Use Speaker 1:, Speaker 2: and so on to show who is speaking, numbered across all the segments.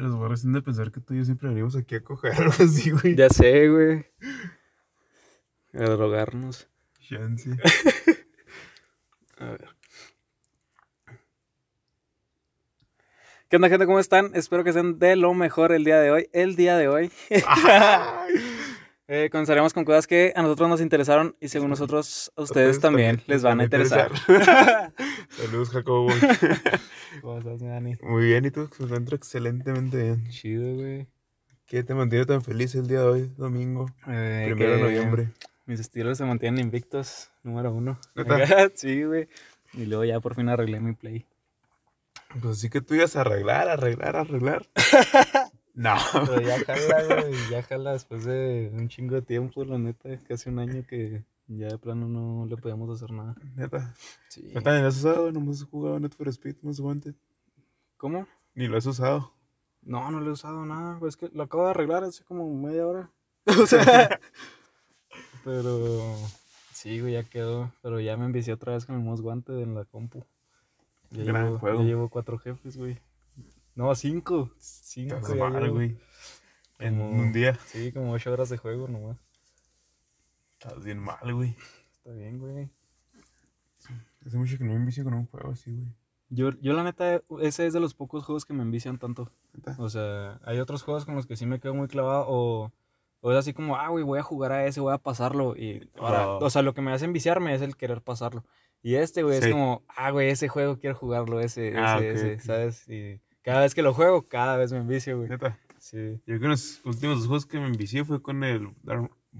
Speaker 1: Los borros de pensar que tú y yo siempre venimos aquí a coger algo así, güey.
Speaker 2: Ya sé, güey. A drogarnos.
Speaker 1: Chance.
Speaker 2: A ver. ¿Qué onda, gente? ¿Cómo están? Espero que estén de lo mejor el día de hoy. El día de hoy. Eh, comenzaremos con cosas que a nosotros nos interesaron y según nosotros a ustedes, también, les van a interesar.
Speaker 1: Saludos, Jacobo.
Speaker 2: ¿Cómo estás, Dani?
Speaker 1: Muy bien, ¿y tú? Me encuentro excelentemente bien.
Speaker 2: Chido, güey.
Speaker 1: ¿Qué te mantiene tan feliz el día de hoy, domingo?
Speaker 2: Eh,
Speaker 1: Primero de noviembre.
Speaker 2: Mis estilos se mantienen invictos, número uno.
Speaker 1: ¿Neta?
Speaker 2: sí, güey. Y luego ya por fin arreglé mi play.
Speaker 1: Pues sí que tú ibas a arreglar, arreglar, arreglar. no.
Speaker 2: Pero ya jala, güey. Ya jala después de un chingo de tiempo, la neta. Casi un año que ya de plano no le podíamos hacer nada.
Speaker 1: Neta.
Speaker 2: Sí.
Speaker 1: ¿No también lo has usado? ¿No has jugado Net for Speed Most Wanted?
Speaker 2: ¿Cómo?
Speaker 1: Ni lo has usado.
Speaker 2: No, no le he usado nada. Es que lo acabo de arreglar hace como media hora. O sea. pero. Sí, güey, ya quedó. Pero ya me envicié otra vez con el Most Wanted en la compu. Ya,
Speaker 1: Gran
Speaker 2: llevo,
Speaker 1: juego.
Speaker 2: ya llevo cuatro jefes, güey. No, cinco. Cinco.
Speaker 1: Mal,
Speaker 2: llevo.
Speaker 1: güey. En
Speaker 2: Como-
Speaker 1: un día.
Speaker 2: Sí, como ocho horas de juego nomás.
Speaker 1: Estás bien mal, güey.
Speaker 2: Está bien, güey.
Speaker 1: Hace mucho que no me envicio con un juego así, güey.
Speaker 2: Yo, yo la neta, ese es de los pocos juegos que me envician tanto.
Speaker 1: Neta.
Speaker 2: O sea, hay otros juegos con los que sí me quedo muy clavado o, o es así como, ah, güey, voy a jugar a ese, voy a pasarlo. Y ahora,
Speaker 1: Oh.
Speaker 2: o sea, lo que me hace enviciarme es el querer pasarlo. Y este, güey,
Speaker 1: Sí.
Speaker 2: es como, ah, güey, ese juego quiero jugarlo, ese, ese,
Speaker 1: Ah,
Speaker 2: ese. ¿sabes? Y cada vez que lo juego, cada vez me envicio, güey.
Speaker 1: Neta.
Speaker 2: Sí.
Speaker 1: Yo creo que los últimos dos juegos que me envicié fue con el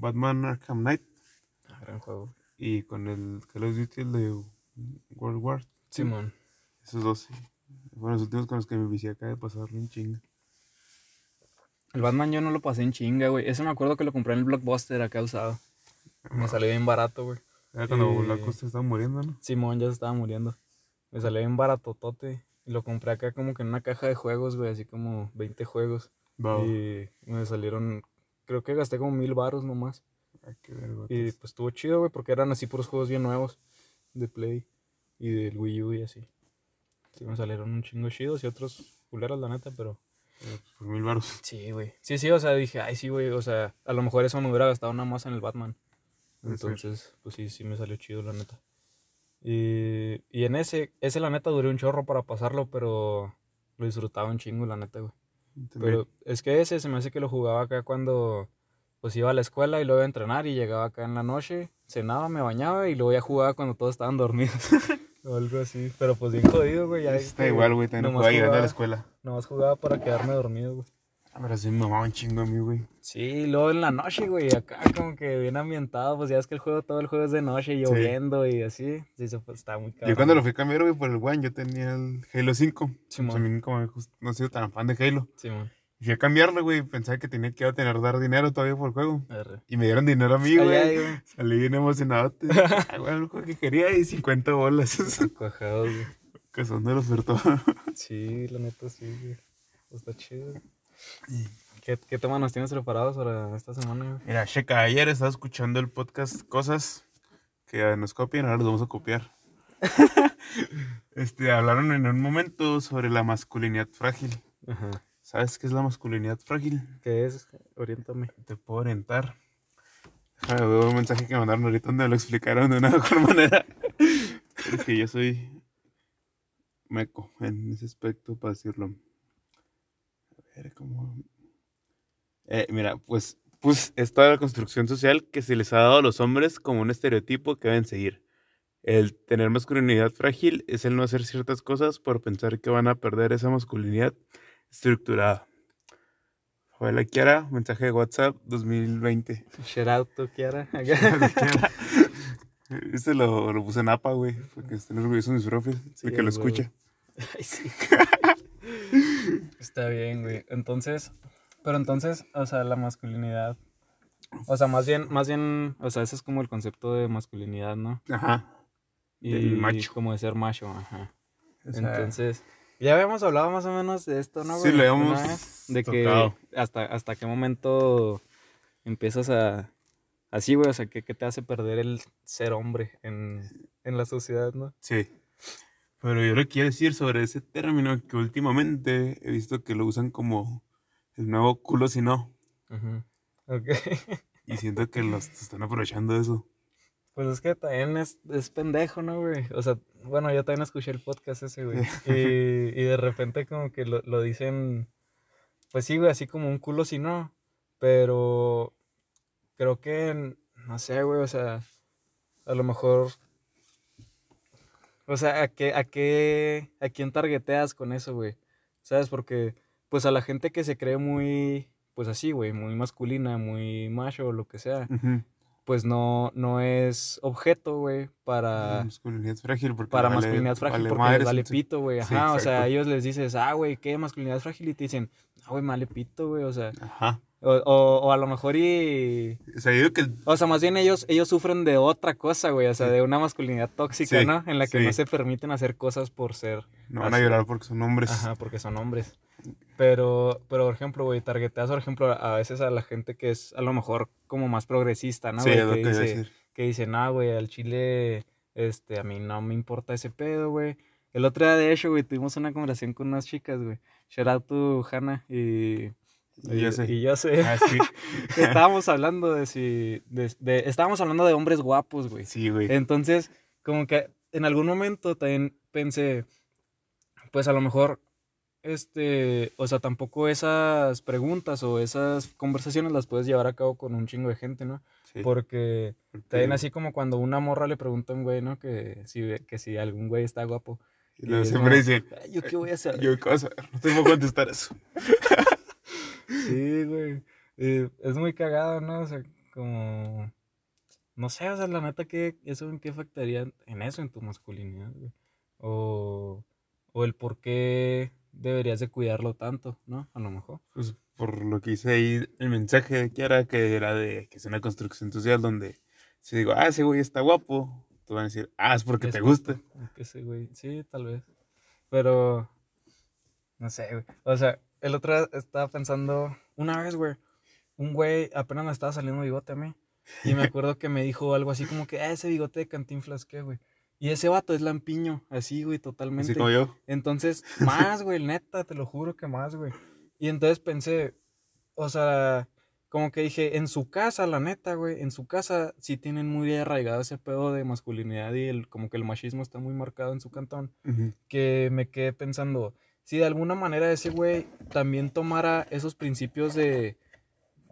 Speaker 1: Batman Arkham Knight
Speaker 2: Ah, gran juego.
Speaker 1: y con el Call of Duty el de World War.
Speaker 2: Simón.
Speaker 1: Esos dos, sí. Fueron los últimos con los que me envicié acá de pasarlo un chinga.
Speaker 2: El Batman yo no lo pasé en chinga, güey. Ese me acuerdo que lo compré en el Blockbuster acá usado. Me salió bien barato, güey.
Speaker 1: Era cuando
Speaker 2: Eh,
Speaker 1: la costa estaba muriendo, ¿no?
Speaker 2: Simón ya se estaba muriendo. Me salió bien baratotote. Y lo compré acá como que en una caja de juegos, güey, así como 20 juegos.
Speaker 1: Va.
Speaker 2: Y me salieron, creo que gasté como mil baros nomás.
Speaker 1: Ay, qué.
Speaker 2: Y pues estuvo chido, güey, porque eran así puros juegos bien nuevos de Play y del Wii U y así. Sí, me salieron un chingo chidos y otros culeros, la neta, pero...
Speaker 1: Eh, Por mil baros.
Speaker 2: Sí, güey. Sí, sí, o sea, dije, ay, sí, güey, o sea, a lo mejor eso me hubiera gastado nada más en el Batman. Entonces, pues sí, sí me salió chido, la neta. Y, y en ese, ese la neta duré un chorro para pasarlo, pero lo disfrutaba un chingo, la neta, güey. Pero es que ese se me hace que lo jugaba acá cuando pues iba a la escuela y luego iba a entrenar y llegaba acá en la noche, cenaba, me bañaba y luego ya jugaba cuando todos estaban dormidos. o algo así. Pero pues bien jodido, güey. Ya
Speaker 1: Está igual, güey. También
Speaker 2: nomás
Speaker 1: jugaba llegando a la escuela.
Speaker 2: Nomás jugaba para quedarme dormido, güey.
Speaker 1: Ah, pero sí me mamaba un chingo a mí, güey.
Speaker 2: Sí, luego en la noche, güey, acá como que bien ambientado, pues ya es que el juego, todo el juego es de noche, lloviendo y así. Sí, se pues, está muy caro.
Speaker 1: Yo cuando lo fui a cambiar, güey, por el One, yo tenía el Halo 5.
Speaker 2: Simón.
Speaker 1: Pues a mí como me no soy tan fan de Halo.
Speaker 2: Simón.
Speaker 1: Y fui a cambiarlo, güey. Pensaba que tenía que iba a tener dar dinero todavía por el juego.
Speaker 2: arre.
Speaker 1: Y me dieron dinero a mí, güey. Salí bien emocionado. Güey, lo que quería y 50 bolas.
Speaker 2: Cuajados, güey.
Speaker 1: que son de los ofertó.
Speaker 2: Sí, la neta sí, güey. Está chido. ¿Qué, ¿Qué tema nos tienes preparados para esta semana?
Speaker 1: Mira, checa, ayer estaba escuchando el podcast Cosas que nos copian, ahora los vamos a copiar. este, hablaron en un momento sobre la masculinidad frágil.
Speaker 2: Ajá.
Speaker 1: ¿Sabes qué es la masculinidad frágil?
Speaker 2: ¿Qué es? Oriéntame.
Speaker 1: Te puedo orientar. Déjame ver un mensaje que mandaron ahorita donde me lo explicaron de una mejor manera. que yo soy meco en ese aspecto para decirlo. A ver cómo. Eh, mira, pues, pues es toda la construcción social que se les ha dado a los hombres como un estereotipo que deben seguir. El tener masculinidad frágil es el no hacer ciertas cosas por pensar que van a perder esa masculinidad estructurada. Hola Kiara, mensaje de WhatsApp 2020.
Speaker 2: Shout out to Kiara.
Speaker 1: Este lo, lo puse en APA, güey, porque estén orgullosos de su profil,
Speaker 2: Sí,
Speaker 1: de que lo escucha.
Speaker 2: Ay, sí. Está bien, güey. Entonces, pero entonces, o sea, la masculinidad. O sea, más bien, más bien, o sea, ese es como el concepto de masculinidad, ¿no?
Speaker 1: Ajá.
Speaker 2: Y
Speaker 1: Del macho.
Speaker 2: como de ser macho, ajá.
Speaker 1: O sea,
Speaker 2: Entonces, ya habíamos hablado más o menos de esto, ¿no?
Speaker 1: Sí,
Speaker 2: güey? Una
Speaker 1: habíamos
Speaker 2: vez, De
Speaker 1: tocado.
Speaker 2: que hasta, hasta qué momento empiezas a... Así, güey, o sea, ¿qué, qué te hace perder el ser hombre en, en la sociedad, no?
Speaker 1: Sí. Pero yo le quiero decir sobre ese término que últimamente he visto que lo usan como el nuevo culo si no.
Speaker 2: Ujú. Ok.
Speaker 1: Y siento que los están aprovechando de eso.
Speaker 2: Pues es que también es, es pendejo, ¿no, güey? O sea, bueno, yo también escuché el podcast ese, güey. Y, y de repente como que lo, lo dicen, pues sí, güey, así como un culo si no. Pero creo que, no sé, güey, o sea, a lo mejor... O sea, ¿a qué, a qué, a quién targeteas con eso, güey? ¿Sabes? Porque, pues a la gente que se cree muy, pues así, güey, muy masculina, muy macho o lo que sea, pues no, no es objeto, güey, para,
Speaker 1: masculinidad frágil. Porque
Speaker 2: para
Speaker 1: le vale-
Speaker 2: masculinidad frágil
Speaker 1: vale
Speaker 2: porque
Speaker 1: madres,
Speaker 2: les vale pito, güey.
Speaker 1: Sí,
Speaker 2: Ajá, o sea, a ellos les dices, ah, güey, ¿qué masculinidad frágil? Y te dicen, ah, güey, vale pito, güey, o sea,
Speaker 1: Ajá.
Speaker 2: O, o, o a lo mejor y...
Speaker 1: O sea, yo que
Speaker 2: O sea, más bien ellos, ellos sufren de otra cosa, güey, o sea,
Speaker 1: Sí.
Speaker 2: de una masculinidad tóxica,
Speaker 1: Sí,
Speaker 2: ¿no? En la que
Speaker 1: sí.
Speaker 2: no se permiten hacer cosas por ser,
Speaker 1: no van a llorar porque son hombres.
Speaker 2: ajá, porque son hombres. Pero, pero, por ejemplo, güey, targeteas, por ejemplo, a veces a la gente que es a lo mejor como más progresista, ¿no?
Speaker 1: sí,
Speaker 2: güey?
Speaker 1: es lo
Speaker 2: que dice,
Speaker 1: decir.
Speaker 2: que dicen, ah, güey, al chile, este, a mí no me importa ese pedo, güey. El otro día, de hecho, güey, tuvimos una conversación con unas chicas, güey. Shout out to Hannah y...
Speaker 1: Y yo sé.
Speaker 2: y yo sé.
Speaker 1: Ah, sí.
Speaker 2: estábamos hablando de si... de- de- estábamos hablando de hombres guapos, güey.
Speaker 1: Sí, güey.
Speaker 2: Entonces, como que en algún momento también pensé, pues a lo mejor, este, o sea, tampoco esas preguntas o esas conversaciones las puedes llevar a cabo con un chingo de gente, ¿no?
Speaker 1: Sí,
Speaker 2: Porque también así como cuando una morra le pregunta a un güey, ¿no? Que si, que si algún güey está guapo.
Speaker 1: y luego
Speaker 2: y
Speaker 1: siempre dicen,
Speaker 2: "Ay, ¿Yo qué voy a hacer?
Speaker 1: yo qué vas a ver? No te puedo contestar eso.
Speaker 2: Sí, güey. Eh, es muy cagado, ¿no? O sea, como... No sé, o sea, la neta, que ¿eso en qué afectaría en eso, en tu masculinidad, güey? O, o el por qué deberías de cuidarlo tanto, ¿no? A lo mejor.
Speaker 1: Pues por lo que hice ahí el mensaje de Kiara, que era de que es una construcción social donde si digo, ah, ese güey está guapo, te van a decir, ah, es porque
Speaker 2: Es
Speaker 1: te gusta.
Speaker 2: Que ese güey, sí, tal vez. Pero, no sé, güey. O sea, el otro día estaba pensando, una vez, güey, un güey apenas me estaba saliendo bigote a mí. Y me acuerdo que me dijo algo así como que, ah, ese bigote de cantinflas, ¿qué, güey? Y ese vato es lampiño, así, güey, totalmente.
Speaker 1: Así como yo.
Speaker 2: Entonces, más, güey, neta, te lo juro que más, güey. Y entonces pensé, o sea, como que dije, en su casa, la neta, güey, en su casa sí tienen muy arraigado ese pedo de masculinidad y el, como que el machismo está muy marcado en su cantón, que me quedé pensando, si de alguna manera ese güey también tomara esos principios de,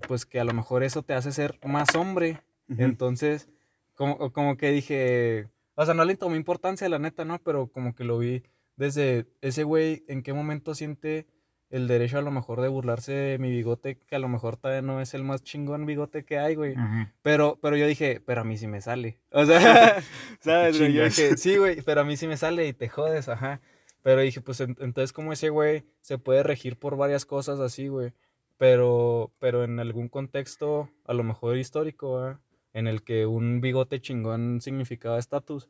Speaker 2: pues que a lo mejor eso te hace ser más hombre, entonces, como, como que dije, o sea, no le tomé importancia, la neta, ¿no? Pero como que lo vi desde ese güey, en qué momento siente el derecho a lo mejor de burlarse de mi bigote, que a lo mejor todavía no es el más chingón bigote que hay, güey. Pero, pero yo dije, pero a mí sí me sale. O sea, ¿sabes? Yo dije, sí, güey, pero a mí sí me sale y te jodes, ajá. Pero dije, pues en- entonces como ese güey se puede regir por varias cosas así, güey. Pero, pero en algún contexto, a lo mejor histórico, ¿verdad? en el que un bigote chingón significaba estatus,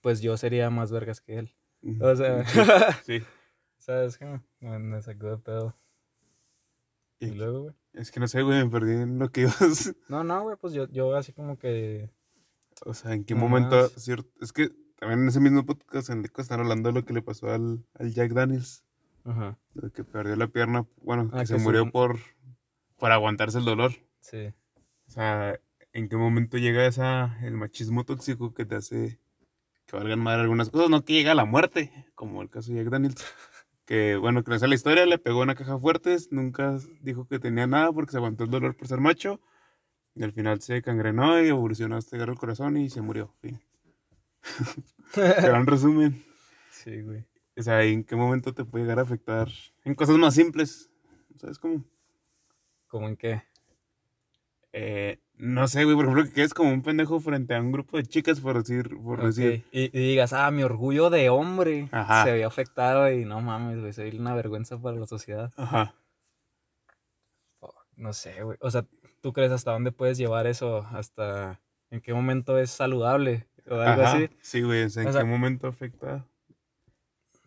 Speaker 2: pues yo sería más vergas que él. O sea,
Speaker 1: Sí. sí.
Speaker 2: ¿sabes qué? Me, me sacó de pedo.
Speaker 1: Y-
Speaker 2: Y luego, güey.
Speaker 1: Es que no sé, güey, me perdí en lo que ibas.
Speaker 2: No, no, güey, pues yo, yo así como que...
Speaker 1: O sea, en qué
Speaker 2: Nomás.
Speaker 1: momento, cierto. Es que también en ese mismo podcast en el que están hablando de lo que le pasó al, al Jack Daniels,
Speaker 2: Ajá,
Speaker 1: de que perdió la pierna, bueno, que
Speaker 2: Ah,
Speaker 1: se
Speaker 2: que se-
Speaker 1: murió por, por aguantarse el dolor.
Speaker 2: sí.
Speaker 1: O sea, ¿en qué momento llega esa, el machismo tóxico que te hace que valgan mal algunas cosas? No que llega a la muerte, como el caso de Jack Daniels. Que, bueno, que no sé la historia, le pegó una caja fuertes, nunca dijo que tenía nada porque se aguantó el dolor por ser macho. Y al final se cangrenó y evolucionó hasta llegar al corazón y se murió. Fin. Gran resumen.
Speaker 2: Sí, güey.
Speaker 1: O sea, ¿en qué momento te puede llegar a afectar en cosas más simples? ¿Sabes cómo?
Speaker 2: ¿Cómo en qué?
Speaker 1: Eh, no sé, güey, por ejemplo, que quedes como un pendejo frente a un grupo de chicas, por decir, por decir.
Speaker 2: Y, y digas, ah, mi orgullo de hombre
Speaker 1: Ajá.
Speaker 2: se vio afectado y no mames, güey, soy una vergüenza para la sociedad.
Speaker 1: Ajá.
Speaker 2: No sé, güey. O sea, ¿tú crees hasta dónde puedes llevar eso? ¿Hasta en qué momento es saludable? O algo
Speaker 1: Ajá.
Speaker 2: así.
Speaker 1: Sí, güey, o sea, ¿en
Speaker 2: O sea-
Speaker 1: qué momento afecta?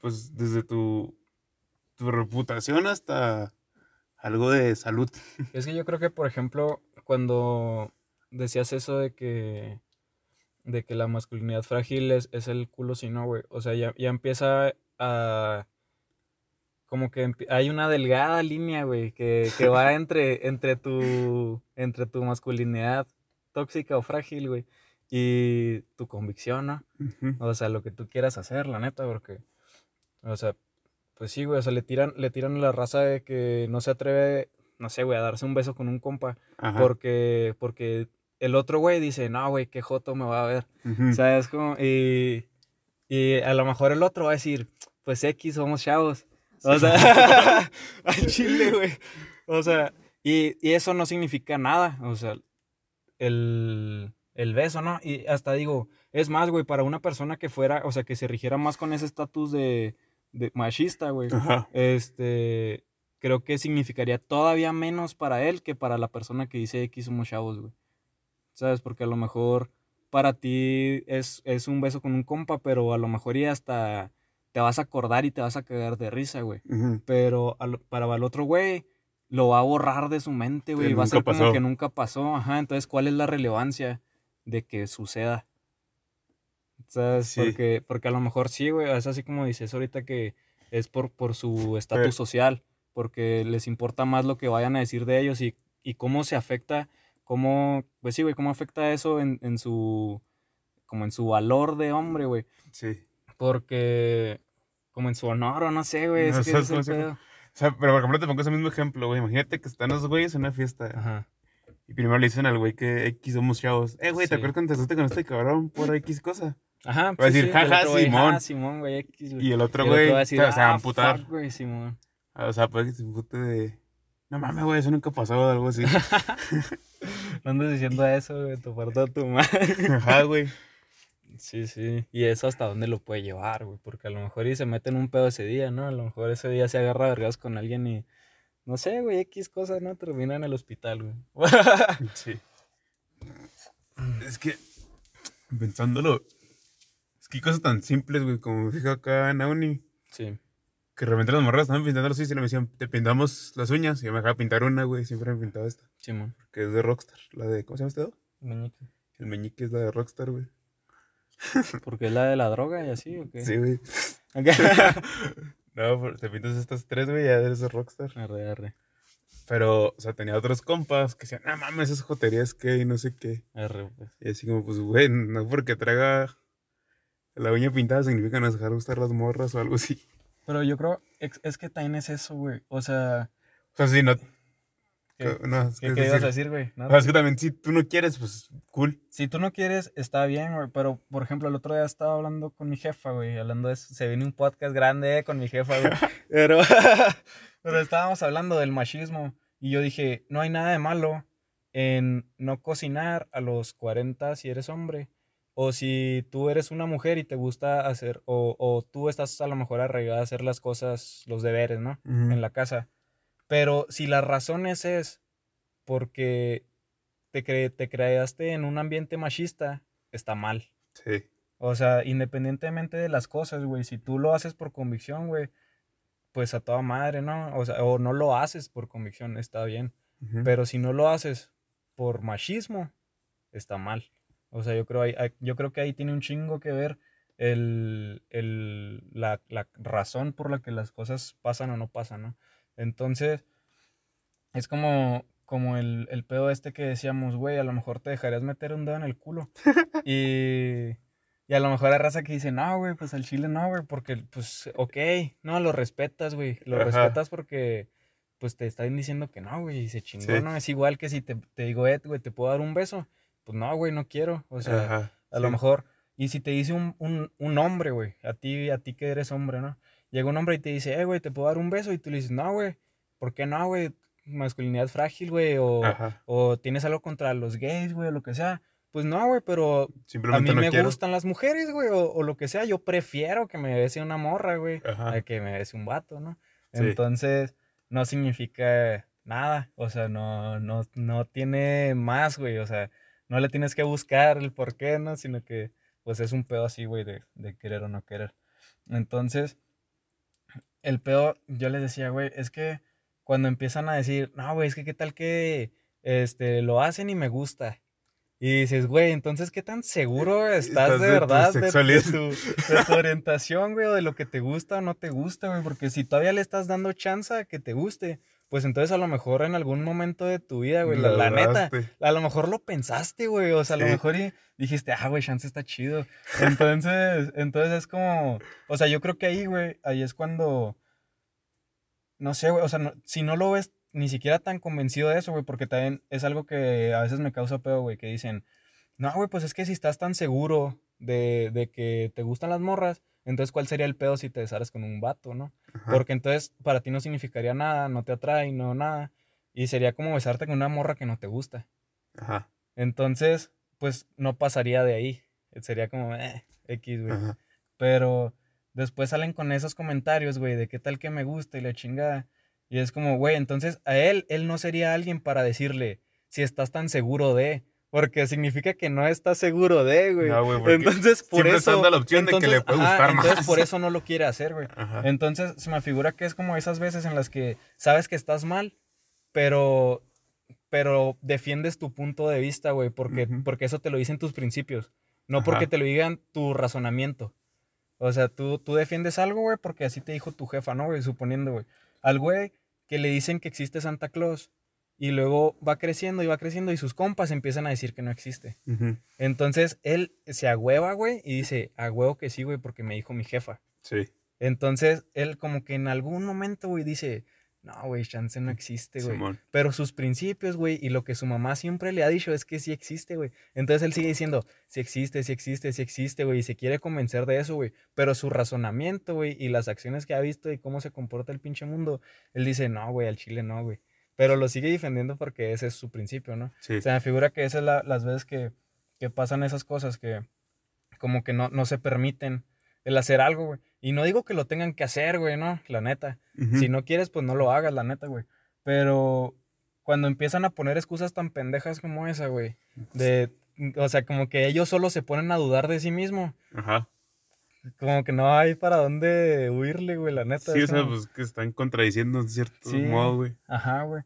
Speaker 1: Pues desde tu, tu reputación hasta algo de salud.
Speaker 2: Es que yo creo que, por ejemplo, cuando decías eso de que, de que la masculinidad frágil es, es el culo si no, güey. O sea, ya, ya empieza a... Como que hay una delgada línea, güey, que, que va entre, entre, tu, entre tu masculinidad tóxica o frágil, güey, y tu convicción, ¿no? O sea, lo que tú quieras hacer, la neta, porque, o sea, pues sí, güey, o sea, le tiran, le tiran la raza de que no se atreve, no sé, güey, a darse un beso con un compa, porque, porque el otro güey dice, no, güey, qué joto me va a ver. ¿Sabes cómo? Y, y a lo mejor el otro va a decir, pues X, somos chavos. O sea, al chile, güey. O sea, y, y, eso no significa nada. O sea, el, el beso, ¿no? Y hasta digo, es más, güey, para una persona que fuera, o sea, que se rigiera más con ese estatus de, de machista, güey. Este, creo que significaría todavía menos para él que para la persona que dice X somos chavos, güey. ¿sabes? Porque a lo mejor para ti es, es un beso con un compa, pero a lo mejor ya hasta te vas a acordar y te vas a cagar de risa, güey. Pero para el otro güey lo va a borrar de su mente, güey. Va a ser como que nunca pasó. Ajá, entonces, ¿cuál es la relevancia de que suceda? ¿Sabes? Porque, porque a lo mejor sí, güey. Es así como dices ahorita que es por, por su estatus social. Porque les importa más lo que vayan a decir de ellos y, y cómo se afecta cómo, pues sí, güey, cómo afecta eso en, en su, como en su valor de hombre, güey. Sí. Porque, como en su honor o no sé, güey. es que es
Speaker 1: o sea, pero por ejemplo te pongo ese mismo ejemplo, güey. Imagínate que están los güeyes en una fiesta. Ajá. Y primero le dicen al güey que X somos chavos. Eh, güey, ¿te acuerdas cuando te con este cabrón por X cosa? Ajá. Va a decir, jaja, Simón. Simón, güey, X, güey. Y el otro güey, o sea, ah, amputar. güey, Simón. O sea, pues que se empute de... No mames, güey, eso nunca pasó o algo así.
Speaker 2: no andas diciendo eso, güey, tu parto tu madre. Ajá, güey. Sí, sí. Y eso hasta dónde lo puede llevar, güey. Porque a lo mejor y se mete en un pedo ese día, ¿no? A lo mejor ese día se agarra vergas con alguien y. No sé, güey, X cosas, ¿no? Termina en el hospital, güey. sí.
Speaker 1: Es que. Pensándolo. Es que hay cosas tan simples, güey, como me fijo acá en Auni. Sí. Que de repente las morras estaban pintando los y me decían, te pintamos las uñas. Y yo me dejaba pintar una, güey. Siempre me pintaba esta. Sí, man. Que es de Rockstar. La de, ¿cómo se llama este dedo? El meñique. El meñique es la de Rockstar, güey.
Speaker 2: ¿Porque es la de la droga y así o qué? Sí, güey.
Speaker 1: no, te pintas estas tres, güey, ya eres de Rockstar. Arre, arre. Pero, o sea, tenía otros compas que decían, no mames, esas joterías que y no sé qué. Arre, pues. Y así como, pues, güey, no porque traiga la uña pintada significa no dejar gustar las morras o algo así.
Speaker 2: Pero yo creo, es, que también es eso, güey. O sea.
Speaker 1: O sea,
Speaker 2: sí,
Speaker 1: no. ¿Qué, no, ¿Qué, ibas a decir, güey? ¿No? es que también, si tú no quieres, pues cool.
Speaker 2: Si tú no quieres, está bien, güey. Pero, por ejemplo, el otro día estaba hablando con mi jefa, güey. Hablando de. Se viene un podcast grande con mi jefa, güey. pero, pero estábamos hablando del machismo. Y yo dije, no hay nada de malo en no cocinar a los 40 si eres hombre. O si tú eres una mujer y te gusta hacer, o, o tú estás a lo mejor arraigada a hacer las cosas, los deberes, ¿no? En la casa. Pero si la razón es porque te, cre te creaste en un ambiente machista, está mal. Sí. O sea, independientemente de las cosas, güey, si tú lo haces por convicción, güey, pues a toda madre, ¿no? O sea, o no lo haces por convicción, está bien. Pero si no lo haces por machismo, está mal. O sea, yo creo, yo creo que ahí tiene un chingo que ver el, la, razón por la que las cosas pasan o no pasan, ¿no? Entonces, es como, como el, el pedo este que decíamos, güey, a lo mejor te dejarías meter un dedo en el culo. y, y a lo mejor hay raza que dice, no, güey, pues al chile no, güey, porque, pues, ok, no, lo respetas, güey, lo respetas porque, pues, te están diciendo que no, güey, y se chingó, ¿no? Es igual que si te, te digo, Ed, güey, ¿te puedo dar un beso? pues no, güey, no quiero. O sea, a lo mejor. Y si te dice un, un, un hombre, güey, a ti, a ti que eres hombre, ¿no? Llega un hombre y te dice, eh, güey, ¿te puedo dar un beso? Y tú le dices, no, güey, ¿por qué no, güey? Masculinidad frágil, güey, o, o tienes algo contra los gays, güey, o lo que sea. Pues no, güey, pero a mí me gustan las mujeres, güey, o, o, lo que sea. Yo prefiero que me bese una morra, güey, a que me bese un vato, ¿no? Entonces, no significa nada, o sea, no, no, no tiene más, güey, o sea, no le tienes que buscar el por qué, ¿no? Sino que, pues es un pedo así, güey, de, de querer o no querer. Entonces, el pedo, yo les decía, güey, es que cuando empiezan a decir, no, güey, es que qué tal que este, lo hacen y me gusta. Y dices, güey, entonces, ¿qué tan seguro estás,
Speaker 1: Estás
Speaker 2: de
Speaker 1: de tu
Speaker 2: verdad de, de tu, de tu orientación, güey, o de lo que te gusta o no te gusta, güey? Porque si todavía le estás dando chance a que te guste, pues entonces a lo mejor en algún momento de tu vida, güey, la, la neta, a lo mejor lo pensaste, güey, o sea, a lo mejor y dijiste, ah, güey, chance está chido. Entonces, entonces es como, o sea, yo creo que ahí, güey, ahí es cuando, no sé, güey, o sea, no- si no lo ves ni siquiera tan convencido de eso, güey, porque también es algo que a veces me causa pedo, güey, que dicen, no, güey, pues es que si estás tan seguro de, de que te gustan las morras, entonces ¿cuál sería el pedo si te besaras con un vato, no?
Speaker 1: Ajá.
Speaker 2: Porque entonces para ti no significaría nada, no te atrae, no nada, y sería como besarte con una morra que no te gusta.
Speaker 1: Ajá.
Speaker 2: Entonces, pues no pasaría de ahí. Sería como, eh, X, güey.
Speaker 1: Ajá.
Speaker 2: Pero después salen con esos comentarios, güey, de qué tal que me gusta y la chingada. Y es como, güey, entonces a él, él no sería alguien para decirle si estás tan seguro de. Porque significa que no estás seguro de, güey.
Speaker 1: No, güey,
Speaker 2: entonces, por
Speaker 1: siempre
Speaker 2: eso.
Speaker 1: está la opción de que le puede gustar
Speaker 2: Entonces,
Speaker 1: más.
Speaker 2: por eso no lo quiere hacer, güey.
Speaker 1: Ajá.
Speaker 2: Entonces, se me figura que es como esas veces en las que sabes que estás mal, pero, pero defiendes tu punto de vista, güey, porque, porque eso te lo dicen tus principios, no porque
Speaker 1: Ajá.
Speaker 2: te lo digan tu razonamiento. O sea, tú, tú defiendes algo, güey, porque así te dijo tu jefa, ¿no, güey? Suponiendo, güey. Al güey que le dicen que existe Santa Claus y luego va creciendo y va creciendo y sus compas empiezan a decir que no existe. Entonces, él se agüeva, güey, y dice, a huevo que sí, güey, porque me dijo mi jefa.
Speaker 1: Sí.
Speaker 2: Entonces, él como que en algún momento, güey, dice, no, güey, chance no existe, güey. Pero sus principios, güey, y lo que su mamá siempre le ha dicho es que sí existe, güey. Entonces él sigue diciendo, sí existe, sí existe, sí existe, güey, y se quiere convencer de eso, güey. Pero su razonamiento, güey, y las acciones que ha visto y cómo se comporta el pinche mundo, él dice, no, güey, al chile no, güey. Pero lo sigue defendiendo porque ese es su principio, ¿no?
Speaker 1: Sí.
Speaker 2: Se me figura que esas son las veces que, que pasan esas cosas que como que no, no se permiten el hacer algo, güey. Y no digo que lo tengan que hacer, güey, no, la neta. Si no quieres, pues no lo hagas, la neta, güey. Pero cuando empiezan a poner excusas tan pendejas como esa, güey, de, o sea, como que ellos solo se ponen a dudar de sí mismo,
Speaker 1: Ajá.
Speaker 2: Como que no hay para dónde huirle, güey, la neta.
Speaker 1: Sí, o sea,
Speaker 2: como-
Speaker 1: pues que están contradiciendo en cierto
Speaker 2: Sí.
Speaker 1: modo, güey.
Speaker 2: Ajá, güey.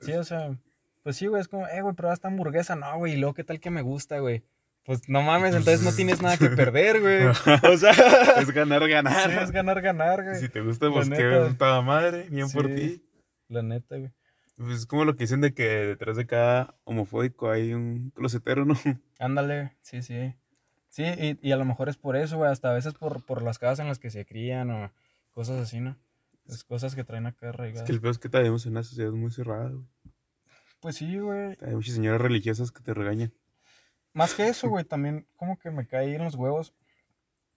Speaker 2: Sí, o sea, pues sí, güey, es como, eh, güey, pero esta hamburguesa, no, güey, y luego, ¿qué tal que me gusta, güey? Pues no mames, entonces no tienes nada que perder, güey. O sea,
Speaker 1: Es ganar, ganar.
Speaker 2: sí, es ganar, ganar, güey.
Speaker 1: Si te gusta, pues qué toda madre, bien por
Speaker 2: Sí.
Speaker 1: ti.
Speaker 2: La neta, güey.
Speaker 1: Pues es como lo que dicen de que detrás de cada homofóbico hay un closetero, ¿no?
Speaker 2: Ándale, sí, sí. Sí, y, y a lo mejor es por eso, güey, hasta a veces por, por las casas en las que se crían o cosas así, ¿no? Es cosas que traen acá
Speaker 1: Es
Speaker 2: arraigadas.
Speaker 1: que el peor es que vivimos en una sociedad muy cerrada, güey.
Speaker 2: Pues sí, güey.
Speaker 1: Hay muchas señoras religiosas que te regañan.
Speaker 2: Más que eso, güey, también como que me cae en los huevos